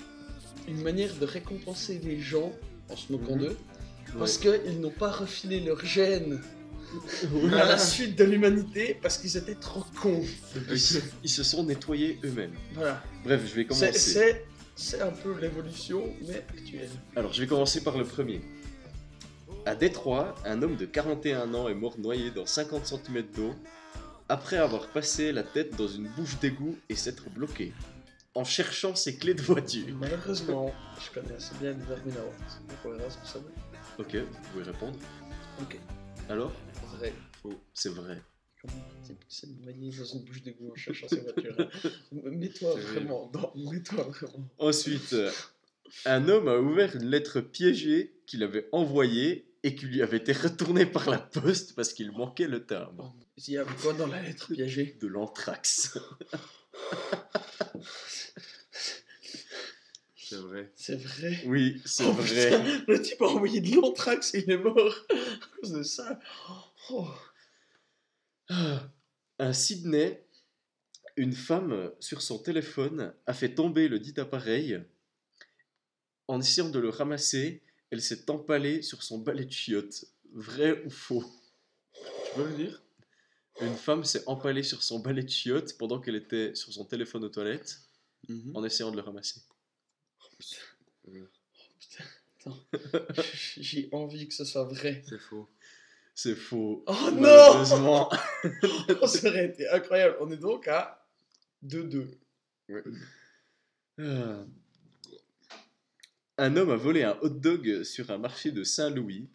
une manière de récompenser les gens en se moquant Mhm. d'eux parce qu'ils n'ont pas refilé leur gène à la suite de l'humanité parce qu'ils étaient trop cons. Ils se, ils se sont nettoyés eux-mêmes. Voilà. Bref, je vais commencer. C'est c'est un peu l'évolution, mais actuelle. Alors, je vais commencer par le premier. À Détroit, un homme de 41 ans est mort noyé dans 50 cm d'eau après avoir passé la tête dans une bouche d'égout et s'être bloqué en cherchant ses clés de voiture. Malheureusement, je connais assez bien les Darwin Awards. Donc on verra ce que ça vaut. Ok, vous pouvez répondre. Ok. Alors? Vrai. C'est vrai. Comment qui s'est noyé dans une bouche d'égout en cherchant sa voiture hein. Mets-toi C'est vraiment. Mets-toi vraiment. Ensuite, euh, un homme a ouvert une lettre piégée qu'il avait envoyée et qui lui avait été retournée par la poste parce qu'il manquait le timbre. Il y avait quoi dans la lettre piégée De l'anthrax. C'est vrai. C'est vrai. Oui, c'est Oh, vrai. putain, le type a envoyé de l'anthrax et il est mort à cause de ça. Oh. À Sydney, une femme sur son téléphone a fait tomber le dit appareil. En essayant de le ramasser, elle s'est empalée sur son balai de chiottes. Vrai ou faux? Tu peux le dire? Une femme s'est empalée sur son balai de chiottes pendant qu'elle était sur son téléphone aux toilettes Mhm. en essayant de le ramasser. J'ai envie que ce soit vrai. C'est faux. C'est faux. Oh non Malheureusement. Oh, Ça aurait été incroyable. On est donc à 2-2. Ah. Un homme a volé un hot dog sur un marché de Saint-Louis.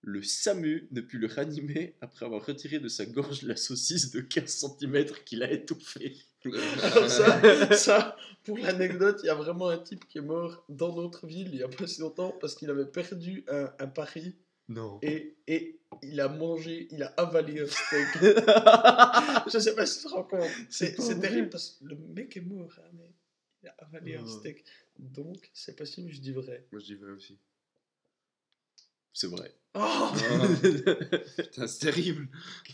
Le SAMU ne put le ranimer après avoir retiré de sa gorge la saucisse de 15 cm qu'il a étouffée. Alors ça, ça, pour l'anecdote, il y a vraiment un type qui est mort dans notre ville il y a pas si longtemps parce qu'il avait perdu un, un pari Non. et, et il a mangé, il a avalé un steak. Je sais pas si tu te rends compte. C'est terrible parce que le mec est mort, hein, mais il a avalé un steak. Donc, c'est possible, je dis vrai. Moi, je dis vrai aussi. C'est vrai. Oh Putain, c'est terrible.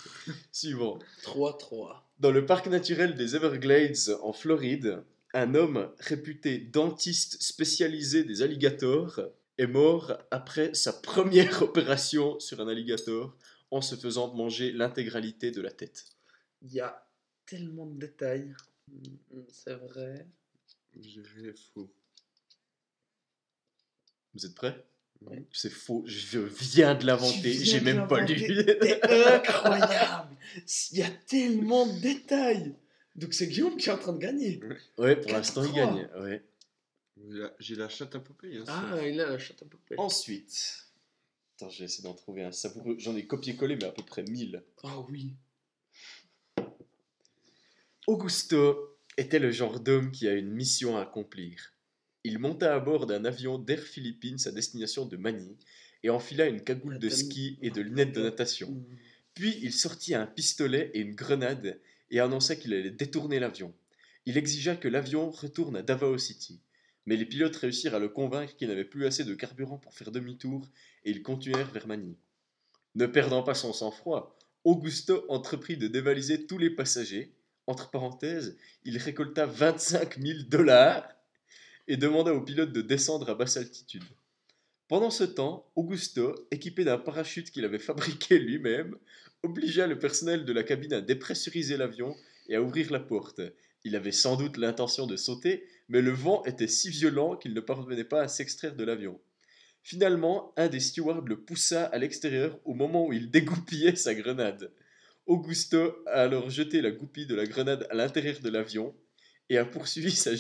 Suivant. 3-3. Dans le parc naturel des Everglades en Floride, un homme réputé dentiste spécialisé des alligators est mort après sa première opération sur un alligator en se faisant manger l'intégralité de la tête. Il y a tellement de détails. Mm, C'est vrai. Je dirais faux. Vous êtes prêts? C'est faux, je viens de l'inventer, j'ai même pas lu. C'est incroyable. Il y a tellement de détails. Donc c'est Guillaume qui est en train de gagner. ouais, pour l'instant il 4-3. gagne. Ouais. J'ai la- J'ai la chatte à poupée. Hein, Ah, il a la chatte à poupée. Ensuite, attends, j'ai essayé d'en trouver un savoureux. J'en ai copié-collé, mais à peu près 1000. Ah oui. Augusto était le genre d'homme qui a une mission à accomplir. Il monta à bord d'un avion d'Air Philippines à destination de Manille et enfila une cagoule de ski et de lunettes de natation. Mm. Puis il sortit un pistolet et une grenade et annonça qu'il allait détourner l'avion. Il exigea que l'avion retourne à Davao City. Mais les pilotes réussirent à le convaincre qu'il n'avait plus assez de carburant pour faire demi-tour et ils continuèrent vers Manille. Ne perdant pas son sang-froid, Augusto entreprit de dévaliser tous les passagers. Entre parenthèses, il récolta 25 000 dollars et demanda aux pilotes de descendre à basse altitude. Pendant ce temps, Augusto, équipé d'un parachute qu'il avait fabriqué lui-même, obligea le personnel de la cabine à dépressuriser l'avion et à ouvrir la porte. Il avait sans doute l'intention de sauter, mais le vent était si violent qu'il ne parvenait pas à s'extraire de l'avion. Finalement, un des stewards le poussa à l'extérieur au moment où il dégoupillait sa grenade. Augusto a alors jeté la goupille de la grenade à l'intérieur de l'avion et a poursuivi sa,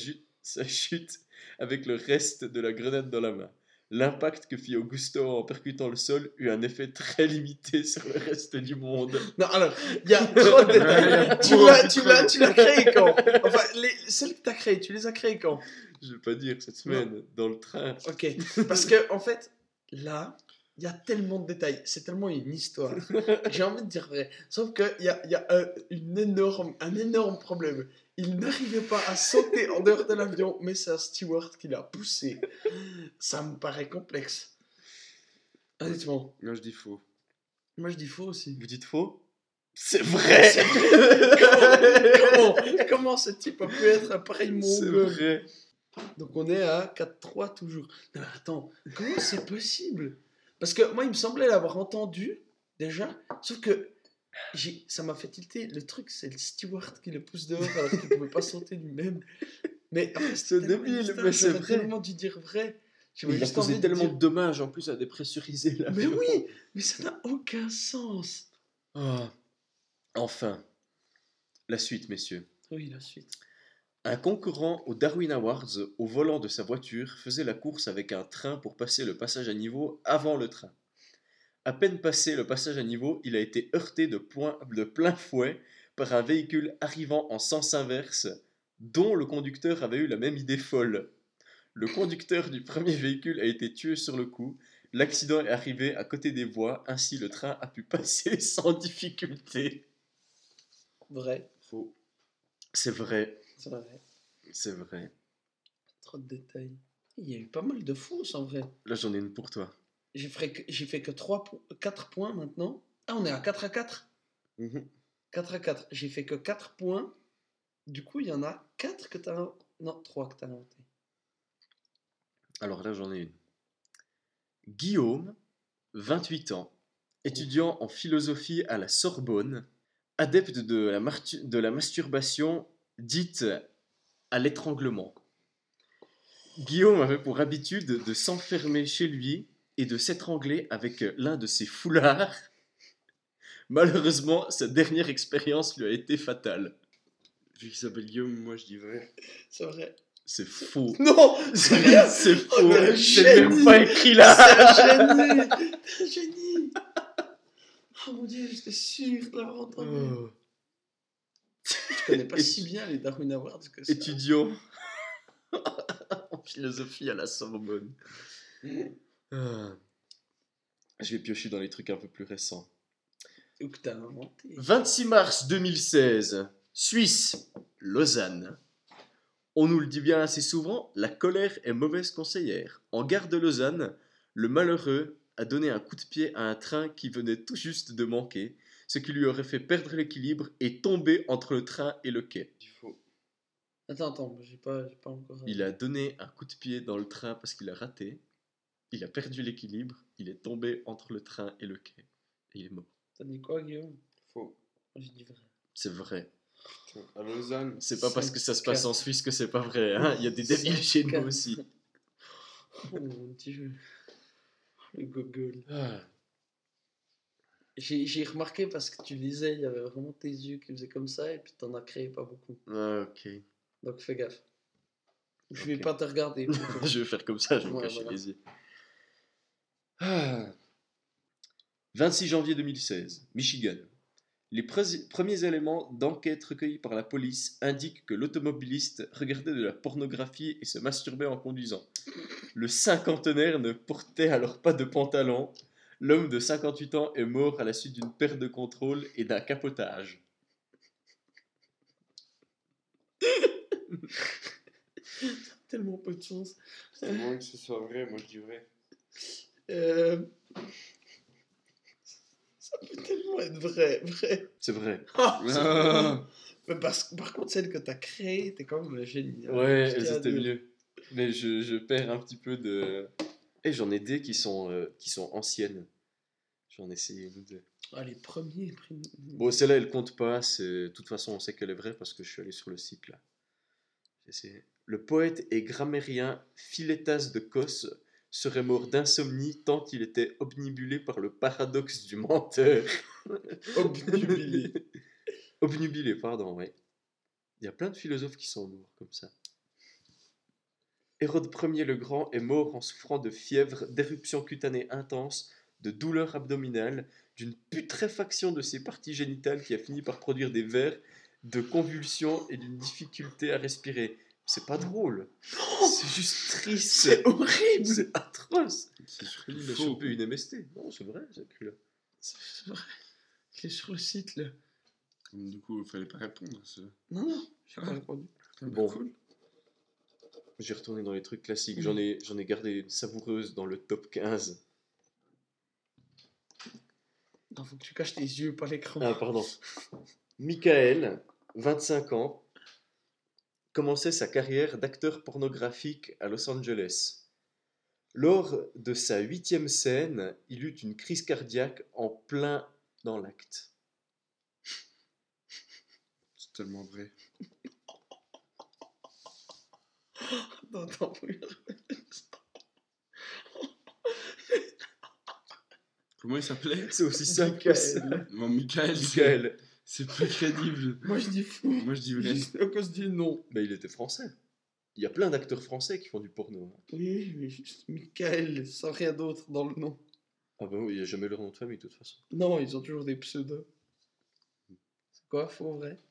sa chute avec le reste de la grenade dans la main. L'impact que fit Augusto en percutant le sol eut un effet très limité sur le reste du monde. Non, alors, il y a trop de détails. tu l'as, tu l'as, tu l'as créé quand? Enfin, les, celles que t'as créées, tu les as créées quand? Je veux pas dire cette semaine, dans le train. Ok. Parce que, en fait, là, il y a tellement de détails. C'est tellement une histoire. J'ai envie de dire vrai. Sauf qu'il y a, il y a un, une énorme, un énorme problème. Il n'arrivait pas à sauter en dehors de l'avion, mais c'est un steward qui l'a poussé. Ça me paraît complexe. Honnêtement. Moi, je dis faux. Moi, je dis faux aussi. Vous dites faux? C'est vrai comment, comment ce type a pu être un pareil C'est vrai. Donc on est à 4-3 toujours. Non, mais attends, comment c'est possible? Parce que moi, il me semblait l'avoir entendu déjà, sauf que ça m'a fait tilter. Le truc, c'est le steward qui le pousse dehors alors qu'il ne pouvait pas sauter lui-même. Mais fait, C'est débile, mais c'est vrai. tellement dû dire vrai. Il a causé de tellement dire- de dommages en plus à dépressuriser l'avion. Mais oui, mais ça n'a aucun sens. Ah. Enfin, la suite, messieurs. Oui, la suite. Un concurrent aux Darwin Awards, au volant de sa voiture, faisait la course avec un train pour passer le passage à niveau avant le train. À peine passé le passage à niveau, il a été heurté de, point- de plein fouet par un véhicule arrivant en sens inverse, dont le conducteur avait eu la même idée folle. Le conducteur du premier véhicule a été tué sur le coup. L'accident est arrivé à côté des voies, ainsi le train a pu passer sans difficulté. Vrai. Faux. C'est vrai, C'est vrai. c'est vrai. Trop de détails. Il y a eu pas mal de fausses en vrai. Là, j'en ai une pour toi. J'ai fait que, j'ai fait que 3 4 points maintenant. Ah, on est à 4 à 4 4 à 4. J'ai fait que 4 points. Du coup, il y en a 4 que tu as... Non, 3 que tu as inventé. Alors là, j'en ai une. Guillaume, 28 ans, étudiant en philosophie à la Sorbonne, adepte de la, martu- de la masturbation dite à l'étranglement. Guillaume avait pour habitude de s'enfermer chez lui et de s'étrangler avec l'un de ses foulards. Malheureusement, sa dernière expérience lui a été fatale. Vu qu'il s'appelle Guillaume, moi, je dis vrai. C'est vrai. C'est faux. Non C'est rien C'est Oh, faux. un C'est même pas écrit là. C'est un génie un génie Oh mon dieu, j'étais sûr de l'avoir entendu. Oh. Je connais pas si bien les Darwin Awards que ça. étudiant en philosophie à la Sorbonne. Ah. Je vais piocher dans les trucs un peu plus récents. Ou que t'as inventé. 26 mars 2016, Suisse, Lausanne. On nous le dit bien assez souvent, la colère est mauvaise conseillère. En gare de Lausanne, le malheureux a donné un coup de pied à un train qui venait tout juste de manquer, ce qui lui aurait fait perdre l'équilibre et tomber entre le train et le quai. Je dis faux. Attends, attends, j'ai pas, j'ai pas encore. Il a donné un coup de pied dans le train parce qu'il a raté. Il a perdu l'équilibre. Il est tombé entre le train et le quai. Et il est mort. T'as dit quoi, Guillaume? Faux. J'ai dit vrai. C'est vrai. Putain, À Lausanne. C'est pas parce que ça se passe en Suisse que c'est pas vrai. hein. Il y a des débiles chez nous aussi. Oh mon dieu. Le Google. Ah. J'ai remarqué parce que tu lisais, il y avait vraiment tes yeux qui faisaient comme ça et puis t'en as créé pas beaucoup. Ah, ok. Donc fais gaffe. Je vais Ok. pas te regarder. je vais faire comme ça, je vais me Ouais, cacher voilà. les yeux. Ah. 26 janvier 2016, Michigan. Les pre- premiers éléments d'enquête recueillis par la police indiquent que l'automobiliste regardait de la pornographie et se masturbait en conduisant. Le cinquantenaire ne portait alors pas de pantalon. L'homme de 58 ans est mort à la suite d'une perte de contrôle et d'un capotage. Tellement peu de chance. À moins que ce soit vrai, moi, je dis vrai. Euh, Ça peut tellement être vrai, vrai. C'est vrai. Ah, Ah. Mais parce- par contre, celle que t'as créée, t'es quand même génie. hein. Ouais, elles étaient dire. mieux. Mais je, je perds un petit peu de. Et j'en ai des qui sont, euh, qui sont anciennes. J'en ai essayé une ou deux. Ah, les premiers. prim- Bon, celle-là, elle compte pas. De toute façon, on sait qu'elle est vraie parce que je suis allé sur le site là. Le poète et grammairien Philétas de Cos serait mort d'insomnie tant il était obnubilé par le paradoxe du menteur. Obnubilé. obnubilé, pardon, oui. Il y a plein de philosophes qui sont morts comme ça. Hérode Ier le Grand est mort en souffrant de fièvre, d'éruptions cutanées intenses, de douleurs abdominales, d'une putréfaction de ses parties génitales qui a fini par produire des vers, de convulsions et d'une difficulté à respirer. C'est pas drôle. C'est juste triste. C'est horrible. C'est atroce. C'est faut. chopé une MST. Non, c'est vrai, c'est écrit là. C'est vrai. Il est sur le site là. Du coup, il fallait pas répondre. à ce- Non, non, j'ai pas Ah. répondu. Ah, bah, Bon. cool. J'ai retourné dans les trucs classiques. J'en ai, j'en ai gardé une savoureuse dans le top 15. Non, faut que tu caches tes yeux, pas l'écran. Ah, pardon. Michael, 25 ans, commençait sa carrière d'acteur pornographique à Los Angeles. Lors de sa huitième scène, il eut une crise cardiaque en plein dans l'acte. C'est tellement vrai. Non, oui. Comment il s'appelait? C'est aussi simple que ça. Michael. Bon, Michael. Michael, C'est plus crédible. Moi je dis fou. Moi, je dis vrai. Juste à cause du nom. bah, il était français. Il y a plein d'acteurs français qui font du porno. hein. Oui, mais juste Michael, sans rien d'autre dans le nom. Ah bah oui, il n'y a jamais leur nom de famille de toute façon. Non, ils ont toujours des pseudos. C'est quoi, faux, vrai?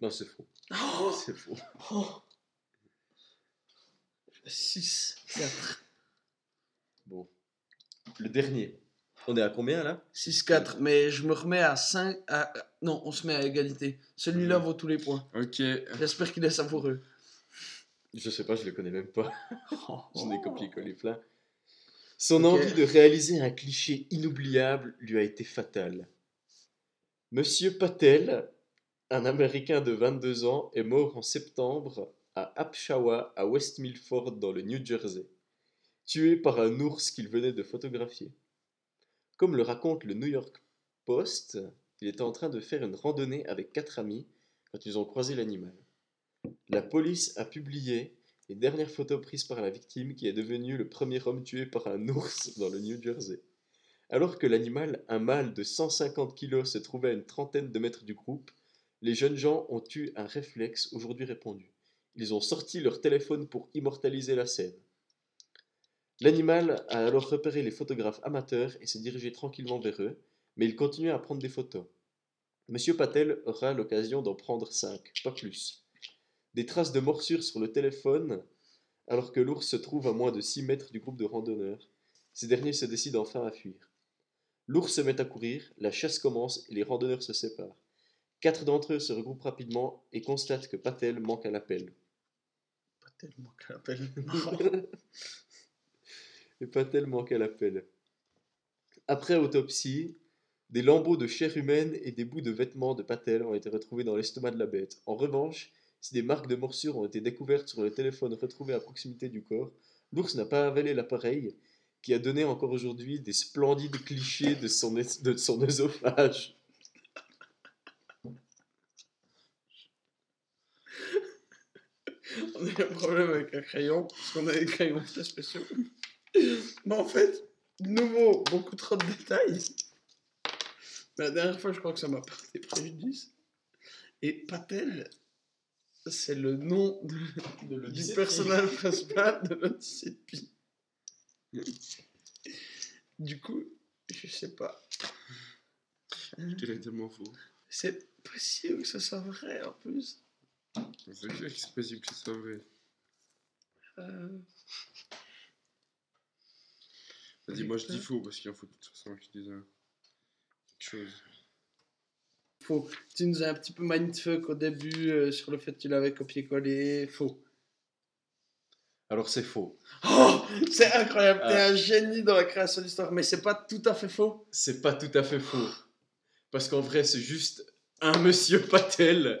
Non, c'est faux. Oh, C'est faux. 6, 4. Bon. Le dernier. On est à combien là? 6, 4, mais je me remets à 5. À... Non, on se met à égalité. Celui-là vaut tous les points. Ok. J'espère qu'il est savoureux. Je sais pas, je le connais même pas. J'en ai copié-collé plein. Son envie de réaliser un cliché inoubliable lui a été fatale. Monsieur Patel, un Américain de 22 ans, est mort en septembre à Apshawa, à West Milford, dans le New Jersey, tué par un ours qu'il venait de photographier. Comme le raconte le New York Post, il était en train de faire une randonnée avec quatre amis quand ils ont croisé l'animal. La police a publié les dernières photos prises par la victime qui est devenu le premier homme tué par un ours dans le New Jersey. Alors que l'animal, un mâle de 150 kg, se trouvait à une trentaine de mètres du groupe, les jeunes gens ont eu un réflexe aujourd'hui répandu. Ils ont sorti leur téléphone pour immortaliser la scène. L'animal a alors repéré les photographes amateurs et s'est dirigé tranquillement vers eux, mais il continuait à prendre des photos. Monsieur Patel aura l'occasion d'en prendre cinq, pas plus. Des traces de morsures sur le téléphone, alors que l'ours se trouve à moins de 6 mètres du groupe de randonneurs. Ces derniers se décident enfin à fuir. L'ours se met à courir, la chasse commence et les randonneurs se séparent. Quatre d'entre eux se regroupent rapidement et constatent que Patel manque à l'appel. Pas tellement qu'un appel. Et Patel manque à l'appel. Après autopsie, des lambeaux de chair humaine et des bouts de vêtements de Patel ont été retrouvés dans l'estomac de la bête. En revanche, si des marques de morsures ont été découvertes sur le téléphone retrouvé à proximité du corps, l'ours n'a pas avalé l'appareil, qui a donné encore aujourd'hui des splendides clichés de son, de œsophage. On a un problème avec un crayon, parce qu'on a des crayons très spéciaux. Mais en fait, de nouveau, beaucoup trop de détails. La dernière fois, je crois que ça m'a porté préjudice. Et Patel, c'est le nom de- De du personnage principal de l'Odyssée de Pi. Du coup, je sais pas. Dirais tellement faux. C'est possible que ce soit vrai en plus. C'est clair que c'est possible que ce soit vrai. Euh, Vas-y, moi je dis faux parce qu'il en faut de toute façon que je dise euh, quelque chose. Faux. Tu nous as un petit peu mindfuck au début euh, sur le fait que tu l'avais copié-collé. Faux. Alors c'est faux. Oh C'est incroyable, t'es Ah. un génie dans la création d'histoire, mais c'est pas tout à fait faux. C'est pas tout à fait faux. Parce qu'en vrai, c'est juste un monsieur Patel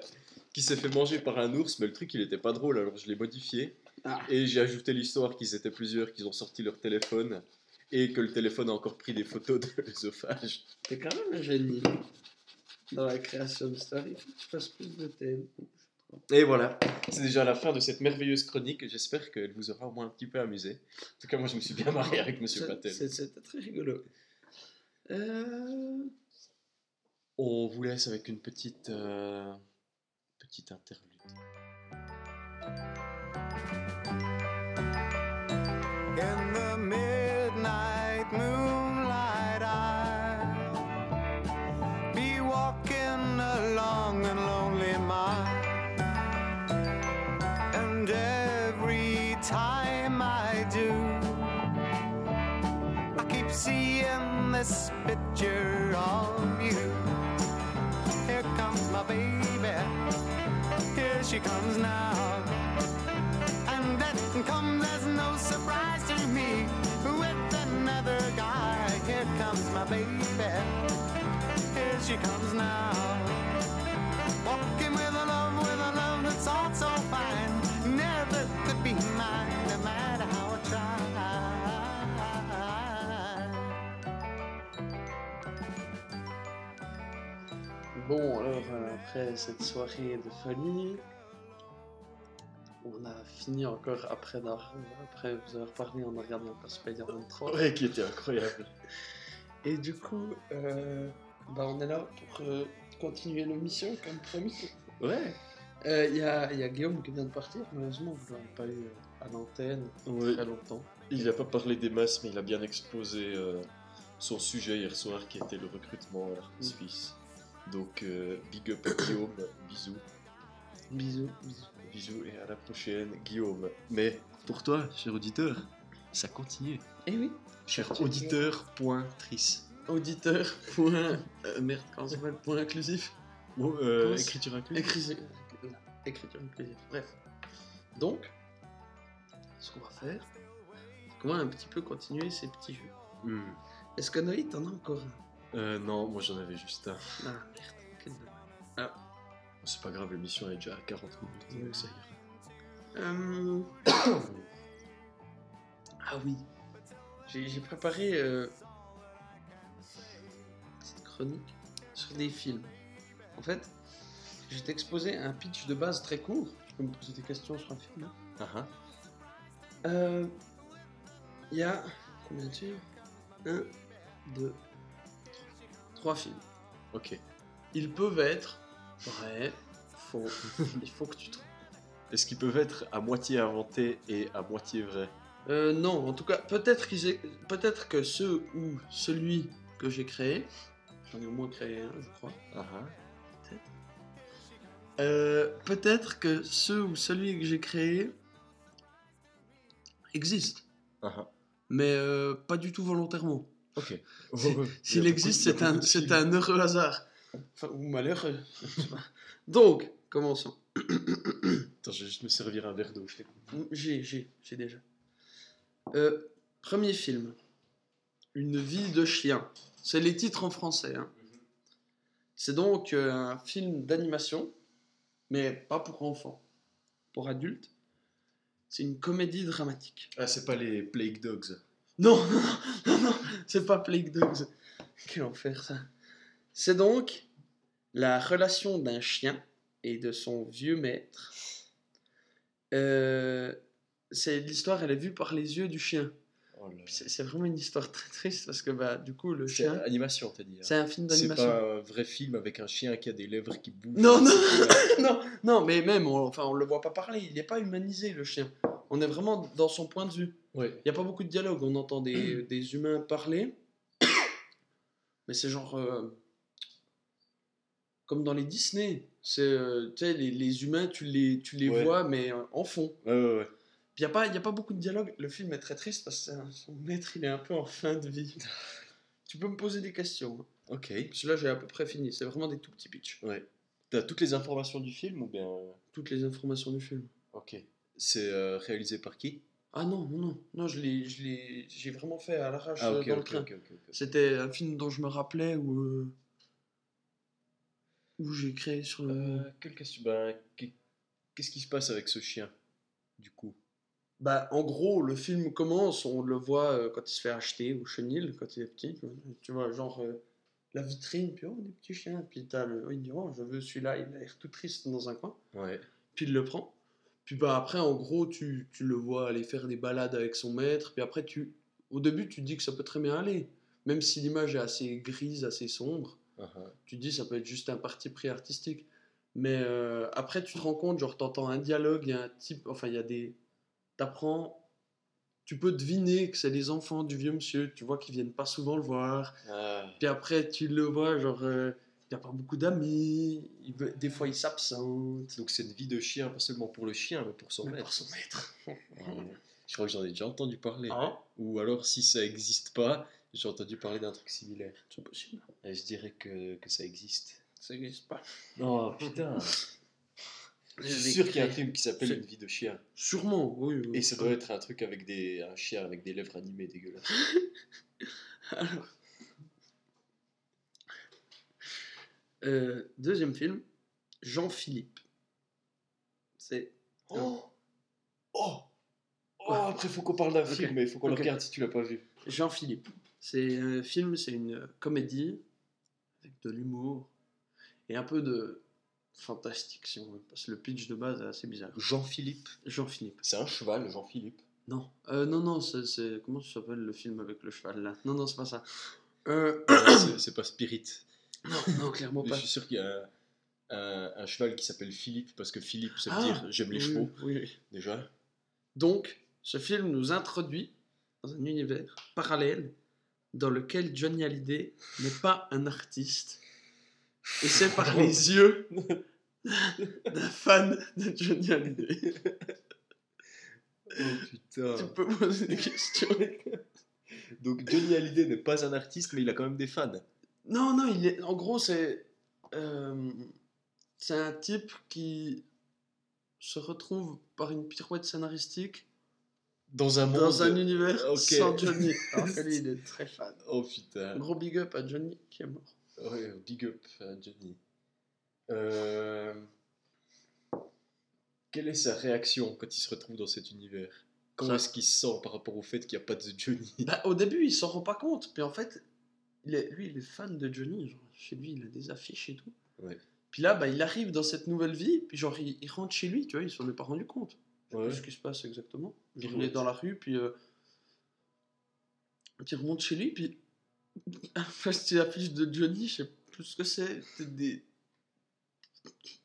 qui s'est fait manger par un ours, mais le truc il était pas drôle, alors je l'ai modifié. Ah. Et j'ai ajouté l'histoire qu'ils étaient plusieurs, qu'ils ont sorti leur téléphone, et que le téléphone a encore pris des photos de l'œsophage. T'es quand même un génie dans la création d'histoire. Il faut que tu fasses plus de thèmes. Et voilà, c'est déjà la fin de cette merveilleuse chronique. J'espère qu'elle vous aura au moins un petit peu amusé. En tout cas, moi, je me suis bien marré avec Monsieur Patel. C'était très rigolo. Euh, On vous laisse avec une petite, euh, petite interlude. She comes now. And that comes as no surprise to me. With another guy, here comes my baby. Here she comes now. Walking with a love, with a love that's all so fine. Never could be mine, no matter how I try. Bon, alors, euh, après cette soirée de folie, on a fini encore après, après vous avoir parlé, on a regardé encore Spider-Man 3. Ouais, qui était incroyable. Et du coup, euh, bah, on est là pour euh, continuer nos missions, comme promis. Ouais. Il y, a, y a Guillaume qui vient de partir, malheureusement, vous ne l'avez pas eu euh, à l'antenne Ouais. très longtemps. Il n'a pas parlé des masses, mais il a bien exposé euh, son sujet hier soir, qui était le recrutement à l'armée suisse. Donc, euh, big up à Guillaume, bisous, Bisous, bisous. bisous et à la prochaine, Guillaume. Mais pour toi, cher auditeur, ça continue. Eh oui, Cher auditeur, point auditeur, point, euh, merde, comment ça s'appelle, point inclusif. Bon, euh, écriture inclusive. Écris- Écriture inclusive. Bref. Donc, ce qu'on va faire, c'est qu'on va un petit peu continuer ces petits jeux. Hmm. Est-ce que Noï, t'en as encore un? Euh, non, moi j'en avais juste un. Ah merde, dommage. C'est pas grave, l'émission est déjà à 40 minutes, donc ça ira. Euh, Ah oui, j'ai préparé euh, une petite chronique sur des films. En fait, je vais t'exposer un pitch de base très court. Tu peux me poser des questions sur un film. hein. Ah ah. Euh, Il y a combien de films? Un, deux, trois films. Ok. Ils peuvent être vrai, faux. Il faut que tu trouves. Est-ce qu'ils peuvent être à moitié inventés et à moitié vrais? Euh, non, en tout cas, peut-être qu'ils aient- peut-être que ceux ou celui que j'ai créé, j'en ai au moins créé un, je crois. Ah ah. Euh, peut-être que ceux ou celui que j'ai créé existe, Ah ah. mais euh, pas du tout volontairement. Ok. S'il existe, c'est un, un heureux hasard. Enfin, ou je sais pas. Donc, commençons. Attends, je vais juste me servir un verre d'eau. t'écoute. J'ai, j'ai, j'ai déjà. Euh, premier film. Une vie de chien. C'est les titres en français. hein. C'est donc euh, un film d'animation, mais pas pour enfants, pour adultes. C'est une comédie dramatique. Ah, c'est pas les Plague Dogs. Non, non, non, non, non, c'est pas Plague Dogs. Quel enfer ça. C'est donc la relation d'un chien et de son vieux maître. Euh, c'est l'histoire, elle est vue par les yeux du chien. Oh. C'est c'est vraiment une histoire très triste parce que bah du coup le C'est chien, animation, t'as dit. hein. c'est un film C'est d'animation. pas un vrai film avec un chien qui a des lèvres qui bougent. Non, non, C'est- non, non, mais même, on, enfin, on le voit pas parler, il n'est pas humanisé le chien. On est vraiment dans son point de vue. Ouais. Il n'y a pas beaucoup de dialogue, on entend des, des humains parler, mais c'est genre euh, comme dans les Disney. C'est, euh, les, les humains, tu les, tu les Ouais. vois, mais euh, en fond. Ouais, ouais, ouais. Puis il n'y a, pas- y a pas beaucoup de dialogue. Le film est très triste parce que un- son maître, il est un peu en fin de vie. tu peux me poser des questions. hein. Ok. Parce que là, j'ai à peu près fini. C'est vraiment des tout petits pitchs. Ouais. T'as toutes les informations du film ou bien. Toutes les informations du film. Ok. C'est euh, réalisé par qui? Ah non, non, non. Non, je l'ai, je l'ai, j'ai vraiment fait à l'arrache Ah, euh, ok, dans le ok, train. ok, ok, ok. C'était un film dont je me rappelais où, euh, où j'ai créé sur le. Euh, quelle question ben, qu'est- Qu'est-ce qui se passe avec ce chien Du coup? Bah, en gros, le film commence, on le voit euh, quand il se fait acheter au chenil, quand il est petit. Tu vois, tu vois, genre euh, la vitrine, puis oh, des petits chiens. Puis t'as le. oh, il dit, oh, je veux celui-là, il a l'air tout triste dans un coin. Ouais. puis il le prend. Puis bah après, en gros, tu, tu le vois aller faire des balades avec son maître. Puis après, tu, au début, tu te dis que ça peut très bien aller. Même si l'image est assez grise, assez sombre, Uh-huh. tu te dis ça peut être juste un parti pris artistique. Mais euh, après, tu te rends compte, genre, t'entends un dialogue, il y a un type, enfin, il y a des. T'apprends. Tu peux deviner que c'est les enfants du vieux monsieur, tu vois qu'ils viennent pas souvent le voir. Ah, Puis après, tu le vois, genre, euh, il a pas beaucoup d'amis, des fois il s'absente. donc c'est une vie de chien, pas seulement pour le chien, mais pour son Mais maître. pour son maître. Je crois que j'en ai déjà entendu parler. Hein? Ou alors, si ça existe pas, j'ai entendu parler d'un truc similaire. C'est possible. Et je dirais que, que ça existe. Ça n'existe pas. Non, putain. Je suis sûr qu'il y a un film qui s'appelle Une vie de chien. Sûrement, oui. oui. Et ça doit être un truc avec des, un chien avec des lèvres animées dégueulasses. Alors. Euh, deuxième film, Jean-Philippe. C'est. Oh Oh Oh, après, faut qu'on parle d'un film, mais il faut qu'on Ok. le regarde si tu l'as pas vu. Jean-Philippe. C'est un film, c'est une comédie avec de l'humour et un peu de fantastique, si on veut. Parce que le pitch de base est assez bizarre. Jean-Philippe. Jean-Philippe. C'est un cheval, Jean-Philippe. Non, euh, non, non, c'est, Comment ça s'appelle le film avec le cheval là? Non, non, c'est pas ça. Euh, C'est- c'est pas Spirit. non, non, clairement pas. je suis sûr qu'il y a un, un- un cheval qui s'appelle Philippe, parce que Philippe, ça veut Ah, dire j'aime les oui, chevaux, Oui, oui. déjà. Donc, ce film nous introduit dans un univers parallèle dans lequel Johnny Hallyday n'est pas un artiste. Et c'est par les yeux d'un fan de Johnny Hallyday. Oh putain. Tu peux poser des questions. Donc Johnny Hallyday n'est pas un artiste, mais il a quand même des fans. Non, non, il est... en gros, c'est. euh, c'est un type qui se retrouve par une pirouette scénaristique Dans un monde. dans un univers sans Johnny. Alors que lui, il est très fan. Oh putain. Gros big up à Johnny qui est mort. Ouais, big up à Johnny. Euh, Quelle est sa réaction quand il se retrouve dans cet univers? Comment est-ce qu'il se sent par rapport au fait qu'il n'y a pas de Johnny? Bah, au début, il s'en rend pas compte. Puis en fait, il est, lui, il est fan de Johnny. Genre, chez lui, il a des affiches et tout. Ouais. Puis là, bah, il arrive dans cette nouvelle vie. Puis genre, il, il rentre chez lui, tu vois, il s'en est pas rendu compte. Je sais Ouais. plus ce qui se passe exactement. Est Pirouette. dans la rue, puis euh, il remonte chez lui, puis c'est l'affiche de Johnny, je sais plus ce que c'est. C'est des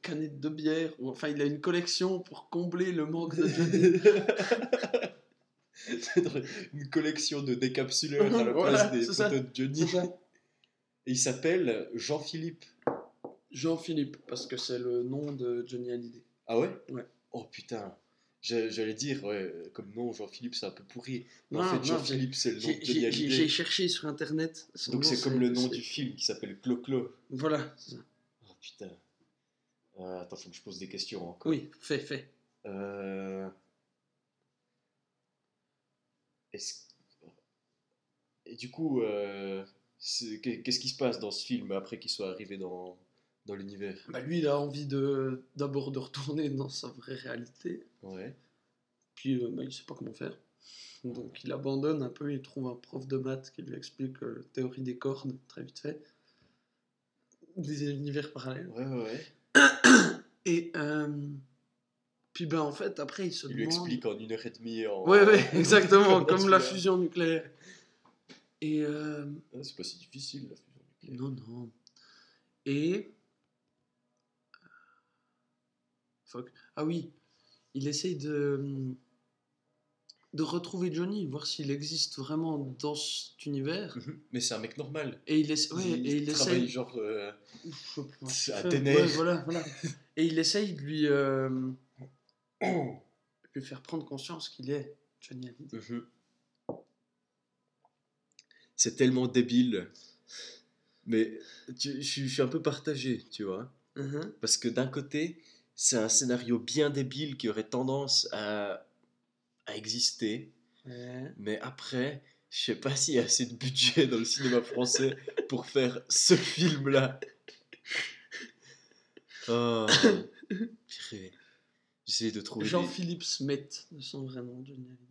canettes de bière. Ou, enfin, il a une collection pour combler le manque de Johnny. Une collection de décapsuleurs à la Voilà, place des ça. photos de Johnny. Et il s'appelle Jean-Philippe. Jean-Philippe, parce que c'est le nom de Johnny Hallyday. Ah ouais? Ouais. Oh putain. J'allais dire, ouais, comme nom, Jean-Philippe, c'est un peu pourri. Mais en Non, fait, non, Jean-Philippe, c'est le nom de Johnny J'ai cherché sur internet. Donc c'est comme le nom du film qui s'appelle Clo-Clo. Voilà, c'est ça. Oh putain. Euh, attends, faut que je pose des questions encore. Oui, fait, fait. Euh... Et du coup, euh, qu'est-ce qui se passe dans ce film après qu'il soit arrivé dans, dans l'univers Bah, lui, il a envie de d'abord de retourner dans sa vraie réalité. Ouais. Puis euh, bah, il sait pas comment faire. Donc il abandonne un peu, il trouve un prof de maths qui lui explique euh, la théorie des cordes, très vite fait. Des univers parallèles. Ouais, ouais, ouais. Et euh, puis ben en fait, après il se Il lui explique en une heure et demie. En... Ouais, ouais, exactement, comme la fusion nucléaire. Et... euh, Ah, c'est pas si difficile la fusion nucléaire. Non, non. Et. Fuck. Ah oui, il essaye de. de retrouver Johnny, voir s'il existe vraiment dans cet univers. Mhm. Mais c'est un mec normal. Et il, essa- ouais, il, et il travaille essaye. genre. euh, à. Ouais, voilà, voilà. Et il essaye de lui. euh, lui faire prendre conscience qu'il est Johnny Hallyday. Mhm. C'est tellement débile. Mais tu- je suis- je suis un peu partagé, tu vois. Mhm. Parce que d'un côté, c'est un scénario bien débile qui aurait tendance à, à exister. Ouais. Mais après, je sais pas s'il y a assez de budget dans le cinéma français pour faire ce film-là. Oh, purée. J'essaie de trouver. des- Jean-Philippe Smet, de son vrai nom, Johnny Hallyday.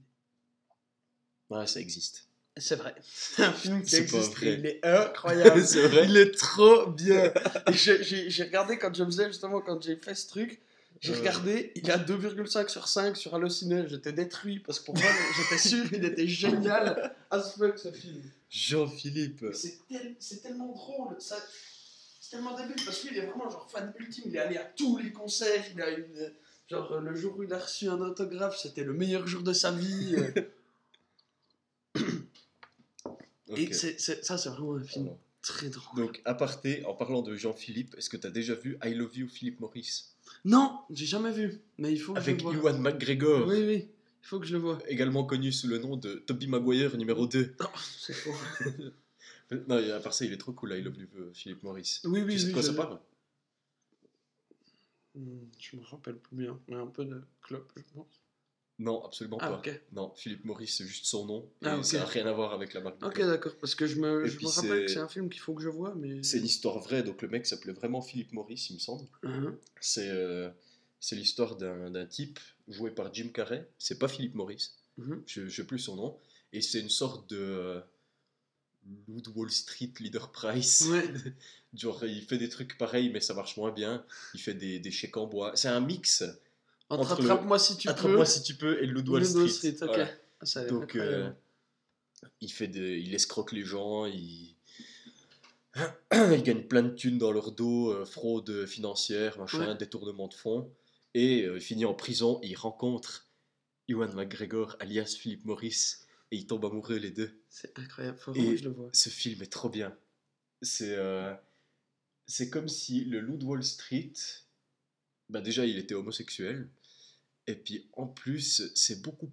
Ouais, ça existe. C'est vrai. C'est un film qui pas existe il est incroyable. Vrai Il est trop bien. J'ai- regardé quand je faisais justement, quand j'ai fait ce truc, J'ai Euh. regardé, il a 2,5 sur 5 sur Allociné. J'étais détruit parce que pour moi, j'étais sûr qu'il était génial as fuck ce film. Jean-Philippe. C'est tel- c'est tellement drôle, ça- c'est tellement débile parce qu'il est vraiment genre fan ultime. Il est allé à tous les concerts. Il a une, genre le jour où il a reçu un autographe, c'était le meilleur jour de sa vie. Et Ok. c'est- c'est- ça, c'est vraiment un film Alors, très drôle. Donc, aparté, en parlant de Jean-Philippe, est-ce que tu as déjà vu I Love You Philippe Maurice? Non, j'ai jamais vu, mais il faut que Avec je le. Ewan McGregor, Oui, oui, il faut que je le vois. également connu sous le nom de Toby Maguire numéro 2. Non, c'est faux. Non, à part ça, il est trop cool, I Love You euh, Philippe Maurice. Oui, oui, tu sais de quoi ça parle? Hmm, Je me rappelle plus bien, mais un peu de clope, je pense. Non, absolument Ah, pas. Non, Philippe Maurice, c'est juste son nom. Et Ah, ok. ça n'a rien à voir avec la marque. de Ok, d'accord, parce que je me, je me rappelle que c'est- un film qu'il faut que je vois, mais. C'est l'histoire vraie, donc le mec s'appelait vraiment Philippe Maurice, il me semble. C'est euh, c'est l'histoire d'un type joué par Jim Carrey. C'est pas Philippe Maurice, Mhm. je ne sais plus son nom. Et c'est une sorte de euh, de Wall Street Leader Price. Ouais. Genre, il fait des trucs pareils, mais ça marche moins bien. Il fait des, des chèques en bois. C'est un mix. Entre Attrape-moi si tu peux. Attrape-moi si tu peux et le loup de Wall Loup de Street. Wall Street, ok. Voilà. Ah, ça Donc, euh, il, fait des, il escroque les gens, il... il gagne plein de thunes dans leur dos, euh, fraude financière, machin, Ouais. détournement de fonds, et euh, il finit en prison, il rencontre Ewan McGregor, alias Philippe Maurice, et ils tombent amoureux les deux. C'est incroyable, faut et- je le vois. Ce film est trop bien. C'est c'est comme si le loup de Wall Street, bah déjà il était homosexuel, et puis en plus c'est beaucoup...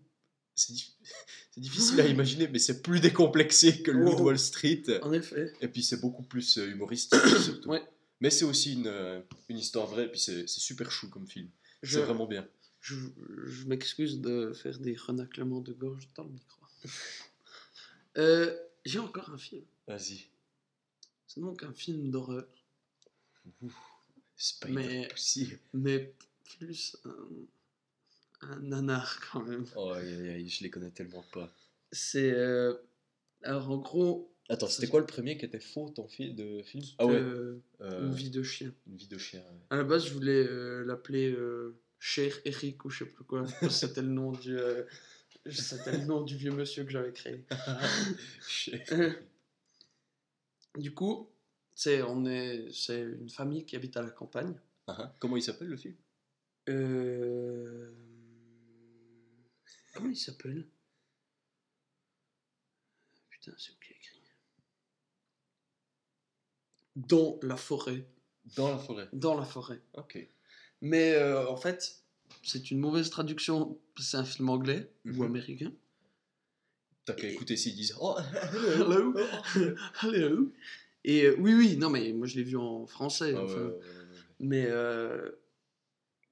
C'est dif- c'est difficile à imaginer, mais c'est plus décomplexé que le Oh. Wall Street. En effet. Et puis c'est beaucoup plus euh, humoristique surtout. Ouais. Mais c'est aussi une, euh, une histoire vraie, et puis c'est c'est super chou comme film. Je, C'est vraiment bien. je, je m'excuse de faire des renaclements de gorge dans le micro. Euh, J'ai encore un film. Vas-y. C'est donc un film d'horreur, Mais- mais plus un, un nanar quand même. Oh, aïe, aïe, aïe, je les connais tellement pas. C'est. euh, alors en gros. Attends, c'était quoi le premier qui était faux, ton film de film? Ah euh, ouais, euh, Une vie de chien. une vie de chien. ouais. À la base, je voulais euh, l'appeler euh, Cher Eric ou je sais plus quoi. C'était le nom du. euh, C'était le nom du vieux monsieur que j'avais créé. Euh, du coup, c'est on est c'est une famille qui habite à la campagne. Ah, ah. Comment il s'appelle le film? Euh... Comment il s'appelle? Putain, c'est où a écrit? Dans la forêt. Dans la forêt. Dans la forêt. Ok. Mais euh, en fait, c'est une mauvaise traduction. C'est un film anglais ou Mhm. américain. T'as qu'à écouter s'ils disent Oh, Hello. Hello. Et euh, oui, oui, non, mais moi je l'ai vu en français. Ah ouais, enfin. ouais, ouais, ouais. Mais euh,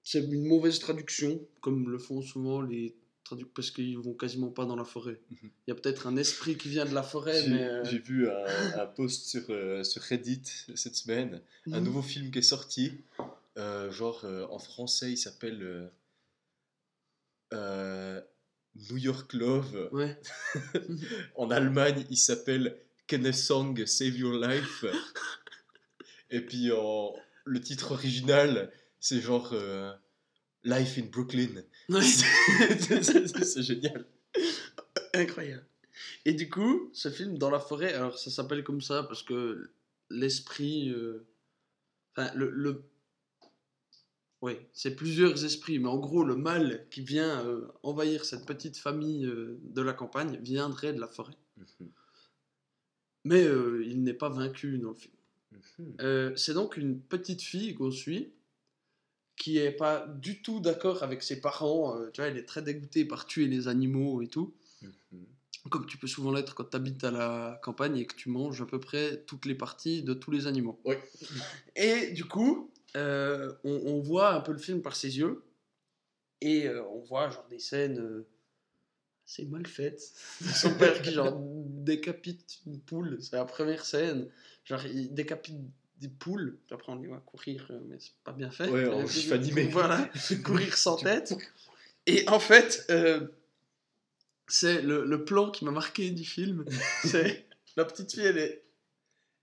c'est une mauvaise traduction, comme le font souvent les traducteurs, parce qu'ils vont quasiment pas dans la forêt. Il Mhm. y a peut-être un esprit qui vient de la forêt, J'ai mais. euh, j'ai vu un, un post sur, sur Reddit cette semaine, un mhm. nouveau film qui est sorti. genre en français, il s'appelle New York Love. Ouais. En Allemagne, il s'appelle Kennesong Save Your Life. Et puis en, le titre original, c'est genre euh, Life in Brooklyn. Ouais. C'est génial. Incroyable. Et du coup, ce film dans la forêt, alors ça s'appelle comme ça parce que l'esprit. euh, Enfin, le. le... Oui, c'est plusieurs esprits, mais en gros, le mal qui vient euh, envahir cette petite famille de la campagne viendrait de la forêt. Mais euh, il n'est pas vaincu dans le film. Euh, c'est donc une petite fille qu'on suit qui est pas du tout d'accord avec ses parents. euh, tu vois, elle est très dégoûtée par tuer les animaux et tout. Comme tu peux souvent l'être quand tu habites à la campagne et que tu manges à peu près toutes les parties de tous les animaux. Oui. Et du coup, euh, on, on voit un peu le film par ses yeux. Et on voit genre des scènes euh, assez mal faites. Son père qui genre décapite une poule, c'est la première scène. Genre il décapite des poules. Puis Après on dit ouais, courir, euh, mais c'est pas bien fait. Ouais, en gif animé. Voilà, courir sans tête. Et en fait, euh, c'est le, le plan qui m'a marqué du film. c'est la petite fille, elle est,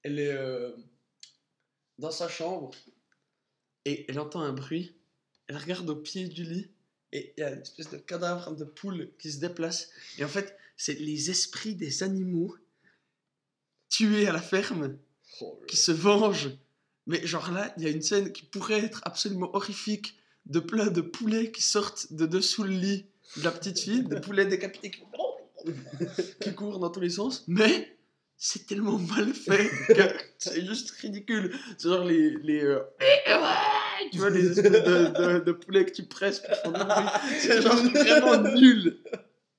elle est euh, dans sa chambre et elle entend un bruit elle regarde au pied du lit et il y a une espèce de cadavre de poule qui se déplace. Et en fait, c'est les esprits des animaux tués à la ferme Oh qui se vengent. Mais genre là, il y a une scène qui pourrait être absolument horrifique de plein de poulets qui sortent de dessous le lit de la petite fille, de poulets décapités qui, qui courent dans tous les sens. Mais c'est tellement mal fait que c'est juste ridicule. C'est genre les. les euh, tu vois, les espèces de, de- de poulets que tu presses pour faire du bruit. C'est genre vraiment nul.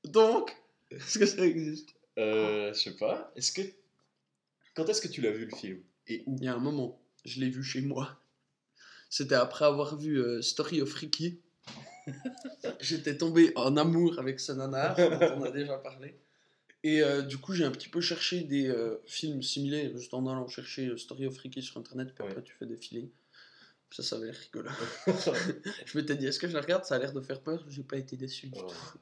Donc, est-ce que ça existe? Euh, je sais pas. Est-ce que. Quand est-ce que tu l'as vu le film? Et où? Il y a un moment, je l'ai vu chez moi. C'était après avoir vu euh, Story of Ricky. J'étais tombé en amour avec ce nanar dont on a déjà parlé. Et euh, du coup, j'ai un petit peu cherché des euh, films similaires, juste en allant chercher Story of Ricky sur internet, puis Ouais. après tu fais des feelings. Ça, ça avait l'air rigolo. je m'étais dit, est-ce que je la regarde? Ça a l'air de faire peur. J'ai pas été déçu du tout.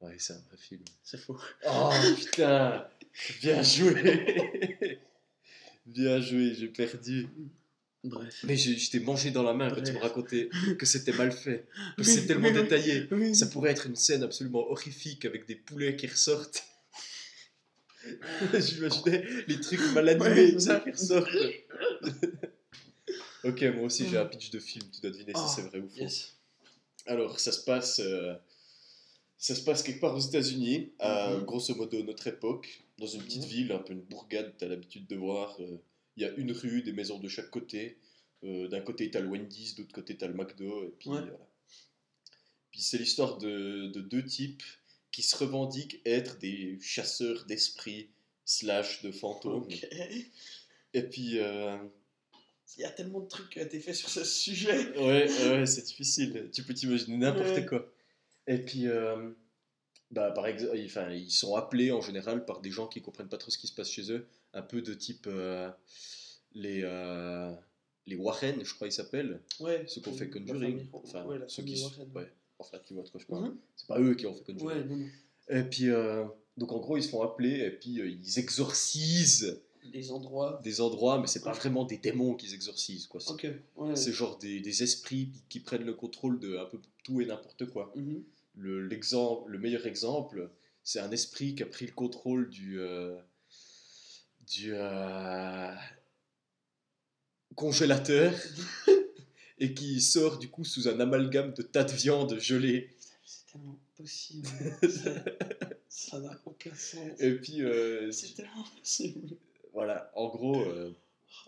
Ouais, c'est un vrai film. C'est faux. Oh putain Bien joué Bien joué, j'ai perdu. Bref. Mais je, je t'ai mangé dans la main quand tu me racontais que c'était mal fait. Que Oui, c'est tellement oui. détaillé. Oui. Ça pourrait être une scène absolument horrifique avec des poulets qui ressortent. J'imaginais les trucs mal animés Ouais, qui ressortent. ok, moi aussi j'ai un pitch de film, tu dois deviner si Ah, c'est vrai ou faux. Yes. Alors, ça se passe, euh, ça se passe quelque part aux États-Unis, à Mhm. grosso modo notre époque, dans une petite Mhm. ville, un peu une bourgade. Tu as l'habitude de voir, euh, il y a une rue, des maisons de chaque côté. Euh, D'un côté, tu as le Wendy's, de l'autre côté, tu as le McDo. Et puis, Ouais. voilà. puis c'est l'histoire de, de deux types qui se revendiquent être des chasseurs d'esprits slash de fantômes. Et puis, euh, Il y a tellement de trucs qui ont été faits sur ce sujet. Ouais, ouais, c'est difficile. Tu peux t'imaginer n'importe Ouais. quoi. Et puis, euh, bah, par exemple, enfin, ils sont appelés en général par des gens qui comprennent pas trop ce qui se passe chez eux, un peu de type euh, les, euh, les Warren, je crois ils s'appellent, Ouais. ceux qui ont fait Conjuring. Enfin, ouais, ceux qui Warren. ouais, enfin, tu vois de quoi je parle. Mhm. C'est pas eux qui ont fait Conjuring. Ouais, non, non. Et puis, euh, donc en gros, ils se font appeler et puis euh, ils exorcisent Les endroits. des endroits, mais c'est pas vraiment des démons qu'ils exorcisent, quoi. C'est- Ok. Ouais. C'est genre des, des esprits qui- qui prennent le contrôle de un peu tout et n'importe quoi. Mhm. Le, l'exemple, le meilleur exemple, c'est un esprit qui a pris le contrôle du, euh, du euh, congélateur et qui sort du coup sous un amalgame de tas de viande gelée. C'est tellement possible. Ça n'a aucun sens. Et puis, euh, C'est tellement possible. voilà, en gros, euh,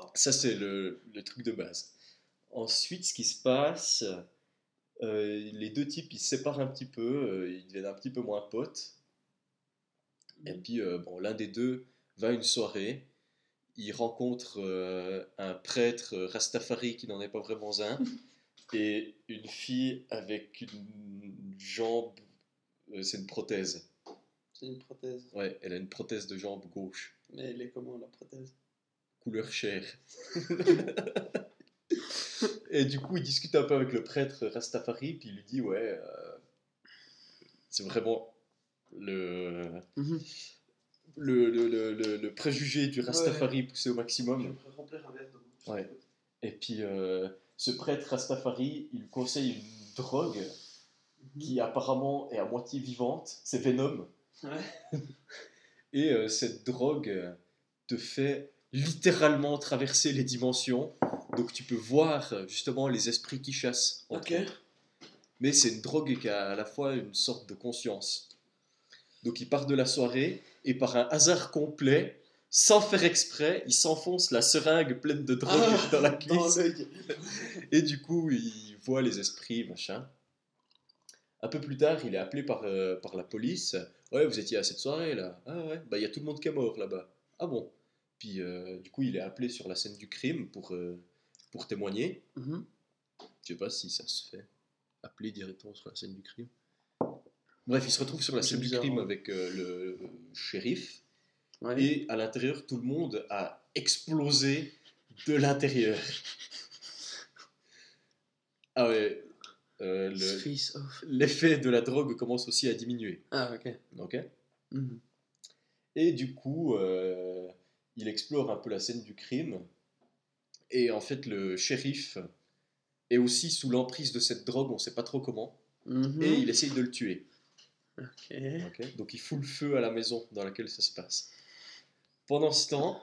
Oh. ça c'est le, le truc de base. Ensuite, ce qui se passe, euh, les deux types ils se séparent un petit peu, ils deviennent un petit peu moins potes. Et puis, euh, bon, l'un des deux va à une soirée, il rencontre euh, un prêtre euh, Rastafari qui n'en est pas vraiment un, et une fille avec une jambe, euh, c'est une prothèse. C'est une prothèse. Ouais, elle a une prothèse de jambe gauche, Mais elle est comment la prothèse? Couleur chair. et du coup, il discute un peu avec le prêtre Rastafari, puis il lui dit, ouais, euh, c'est vraiment le Mhm. Le, le, le, le- préjugé du Rastafari poussé au maximum. un Ouais. Et puis, euh, ce prêtre Rastafari, il conseille une drogue qui apparemment est à moitié vivante, c'est Venom. Ouais. Et euh, cette drogue euh, te fait littéralement traverser les dimensions. Donc tu peux voir justement les esprits qui chassent. entre. Mais c'est une drogue qui a à la fois une sorte de conscience. Donc il part de la soirée et par un hasard complet, sans faire exprès, il s'enfonce la seringue pleine de drogue Ah, dans la cuisse. Et du coup, il voit les esprits, machin. Un peu plus tard, il est appelé par, euh, par la police. Ouais, vous étiez à cette soirée là. Ah ouais, bah il y a tout le monde qui est mort là-bas. Ah bon. Puis euh, du coup, il est appelé sur la scène du crime pour, euh, pour témoigner. Mhm. Je sais pas si ça se fait. Appeler directement sur la scène du crime. Bref, il se retrouve sur la scène du crime hein. avec euh, le shérif. Ouais. Et à l'intérieur, tout le monde a explosé de l'intérieur. Ah ouais. euh, le-. L'effet de la drogue commence aussi à diminuer. Ah, ok. ok Mhm. Et du coup, euh, il explore un peu la scène du crime. Et en fait, le shérif est aussi sous l'emprise de cette drogue, on sait pas trop comment. Mhm. Et il essaye de le tuer. Donc il fout le feu à la maison dans laquelle ça se passe. Pendant ce temps,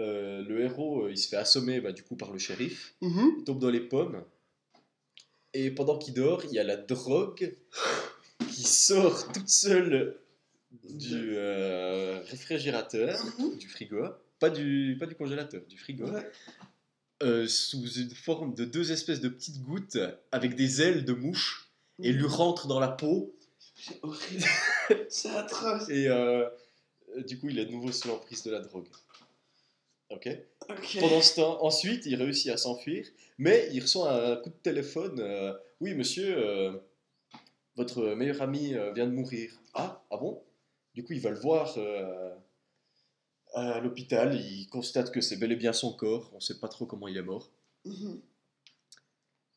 euh, le héros euh, il se fait assommer bah, du coup par le shérif, Mhm. il tombe dans les pommes. Et pendant qu'il dort, il y a la drogue qui sort toute seule du euh, réfrigérateur, du frigo, pas du, pas du congélateur, du frigo, Ouais. euh, sous une forme de deux espèces de petites gouttes avec des ailes de mouche et lui rentre dans la peau. C'est horrible. C'est atroce. Et euh, du coup, il est de nouveau sous l'emprise de la drogue. Ok. Ok. Pendant ce temps, ensuite, il réussit à s'enfuir, mais il reçoit un coup de téléphone. euh, oui, monsieur, euh, votre meilleur ami vient de mourir. Ah, ah bon? Du coup, il va le voir à l'hôpital. Il constate que c'est bel et bien son corps. On ne sait pas trop comment il est mort. Mhm.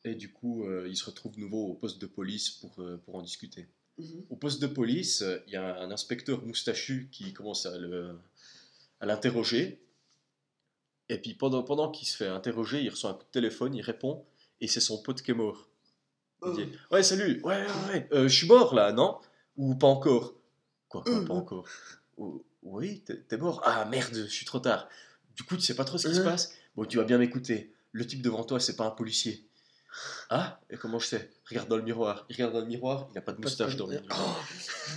Et du coup, il se retrouve de nouveau au poste de police pour, pour en discuter. Mhm. Au poste de police, euh, il y a un inspecteur moustachu qui commence à le- à l'interroger. Et puis pendant, pendant qu'il se fait interroger, il reçoit un coup de téléphone, il répond, et c'est son pote qui est mort. Il Oh. dit Ouais, salut, ouais, ouais, ouais, euh, je suis mort là, non? Ou pas encore Quoi, quoi, Euh, pas encore Oh, Oui, t'es t'es mort? Ah merde, je suis trop tard. Du coup, tu sais pas trop ce qui se passe? Bon, tu vas bien m'écouter. Le type devant toi, c'est pas un policier. Ah Et comment je sais? Regarde dans le miroir. Il regarde dans le miroir, il a pas de moustache dans le miroir.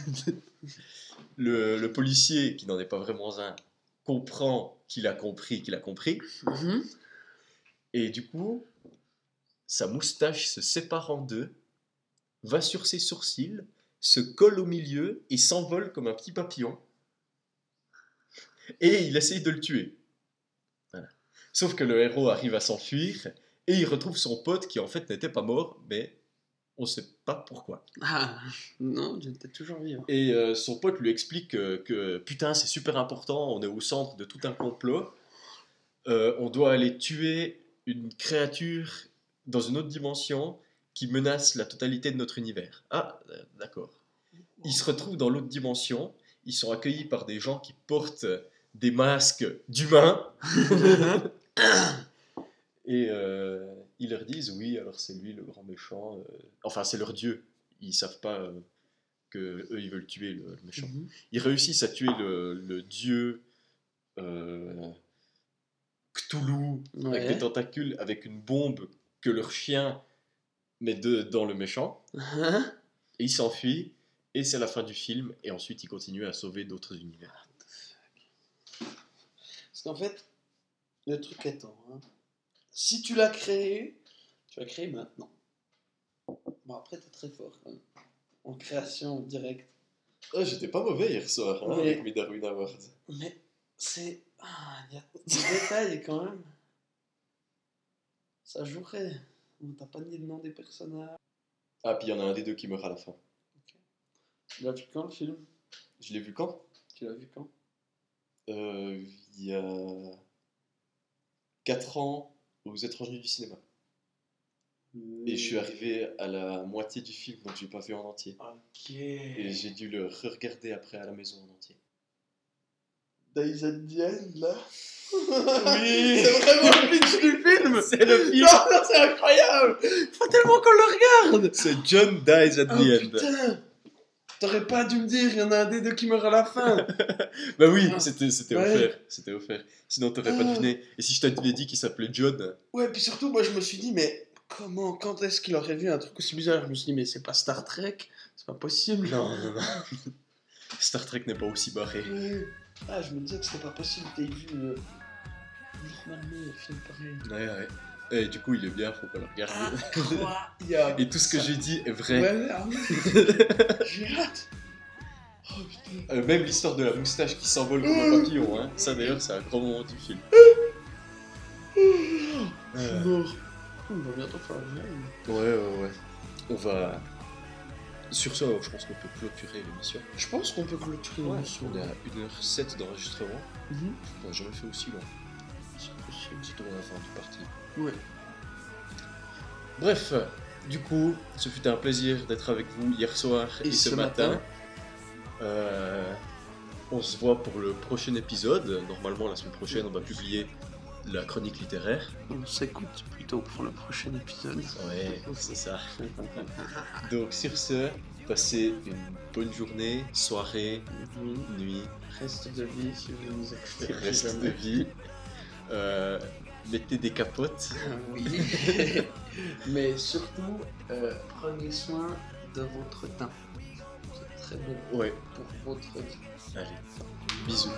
Le, le policier, qui n'en est pas vraiment un, comprend qu'il a compris qu'il a compris. Mhm. Et du coup, sa moustache se sépare en deux, va sur ses sourcils, se colle au milieu et s'envole comme un petit papillon. Et il essaye de le tuer. Voilà. Sauf que le héros arrive à s'enfuir et il retrouve son pote qui en fait n'était pas mort, mais on ne sait pas pourquoi. Ah, non, j'étais toujours vivant. Et euh, son pote lui explique que, que, putain, c'est super important, on est au centre de tout un complot. Euh, on doit aller tuer une créature dans une autre dimension qui menace la totalité de notre univers. Ah, d'accord. Ils se retrouvent dans l'autre dimension, ils sont accueillis par des gens qui portent des masques d'humains. Et euh, ils leur disent oui, alors c'est lui le grand méchant. euh, Enfin, c'est leur dieu. Ils savent pas euh, que eux ils veulent tuer le, le méchant. Mhm. Ils réussissent à tuer le, le dieu euh, Cthulhu avec des tentacules, avec une bombe que leur chien met de- dans le méchant. Hein Et il s'enfuit. Et c'est la fin du film. Et ensuite, il continue à sauver d'autres univers. Parce qu'en fait, le truc étant, hein, si tu l'as créé, tu l'as créé maintenant. Bon, après, t'es très fort quand même. En création directe. Ah, J'étais pas mauvais hier soir hein, Mais- avec mes Darwin Awards. Mais c'est. Ah, il y a des détails quand même. Ça jouerait. On t'a pas dit le nom des personnages. Ah, puis il y en a un des deux qui meurt à la fin. Tu l'as vu quand le film? Je l'ai vu quand? Tu l'as vu quand? Euh, Il y a 4 ans aux étrangers du cinéma. Et je suis arrivé à la moitié du film, donc j'ai pas vu en entier. Ok. Et j'ai dû le re-regarder après à la maison en entier. Days at the End, là Oui C'est vraiment le pitch du film C'est le film Non, non, c'est incroyable Faut tellement qu'on le regarde C'est John Dies at Oh the End. putain T'aurais pas dû me dire, il y en a un des deux qui meurt à la fin Bah oui, Ah. c'était c'était Ouais. offert. C'était offert. Sinon t'aurais pas Ah. deviné. Et si je t'avais dit qu'il s'appelait John? Ouais, puis surtout, moi je me suis dit, mais comment, quand est-ce qu'il aurait vu un truc aussi bizarre? Je me suis dit, mais c'est pas Star Trek, c'est pas possible. Non, non, non. Star Trek n'est pas aussi barré. Ouais. Ah, je me disais que c'était pas possible, t'aies vu euh, normalement un film pareil. Ouais, ouais. Et du coup, il est bien, faut pas le regarder. Incroyable Et tout ce que j'ai dit est vrai. Ouais, ah. J'ai hâte Oh Euh, même l'histoire de la moustache qui s'envole comme un papillon, hein. ça d'ailleurs c'est un grand moment du film. Je suis Euh, mort. On va bientôt faire le ouais, ouais, ouais. On va. Sur ça, je pense qu'on peut clôturer l'émission. Je pense qu'on peut clôturer Ouais, l'émission. on est à 1h07 d'enregistrement. Mhm. On n'a jamais fait aussi long. C'est possible. À la fin du parti. Bref, du coup, ce fut un plaisir d'être avec vous hier soir et, Et ce, ce matin. matin. Euh, on se voit pour le prochain épisode. Normalement, la semaine prochaine, on va publier la chronique littéraire. On s'écoute plutôt pour le prochain épisode. Ouais, c'est ça. Donc sur ce, passez une bonne journée, soirée, Mhm. nuit, Reste de vie si vous nous écoutez. reste de vie. Euh, mettez des capotes. Oui. Mais surtout, euh, prenez soin de votre teint. C'est très bon Ouais, pour votre vie. allez, bisous.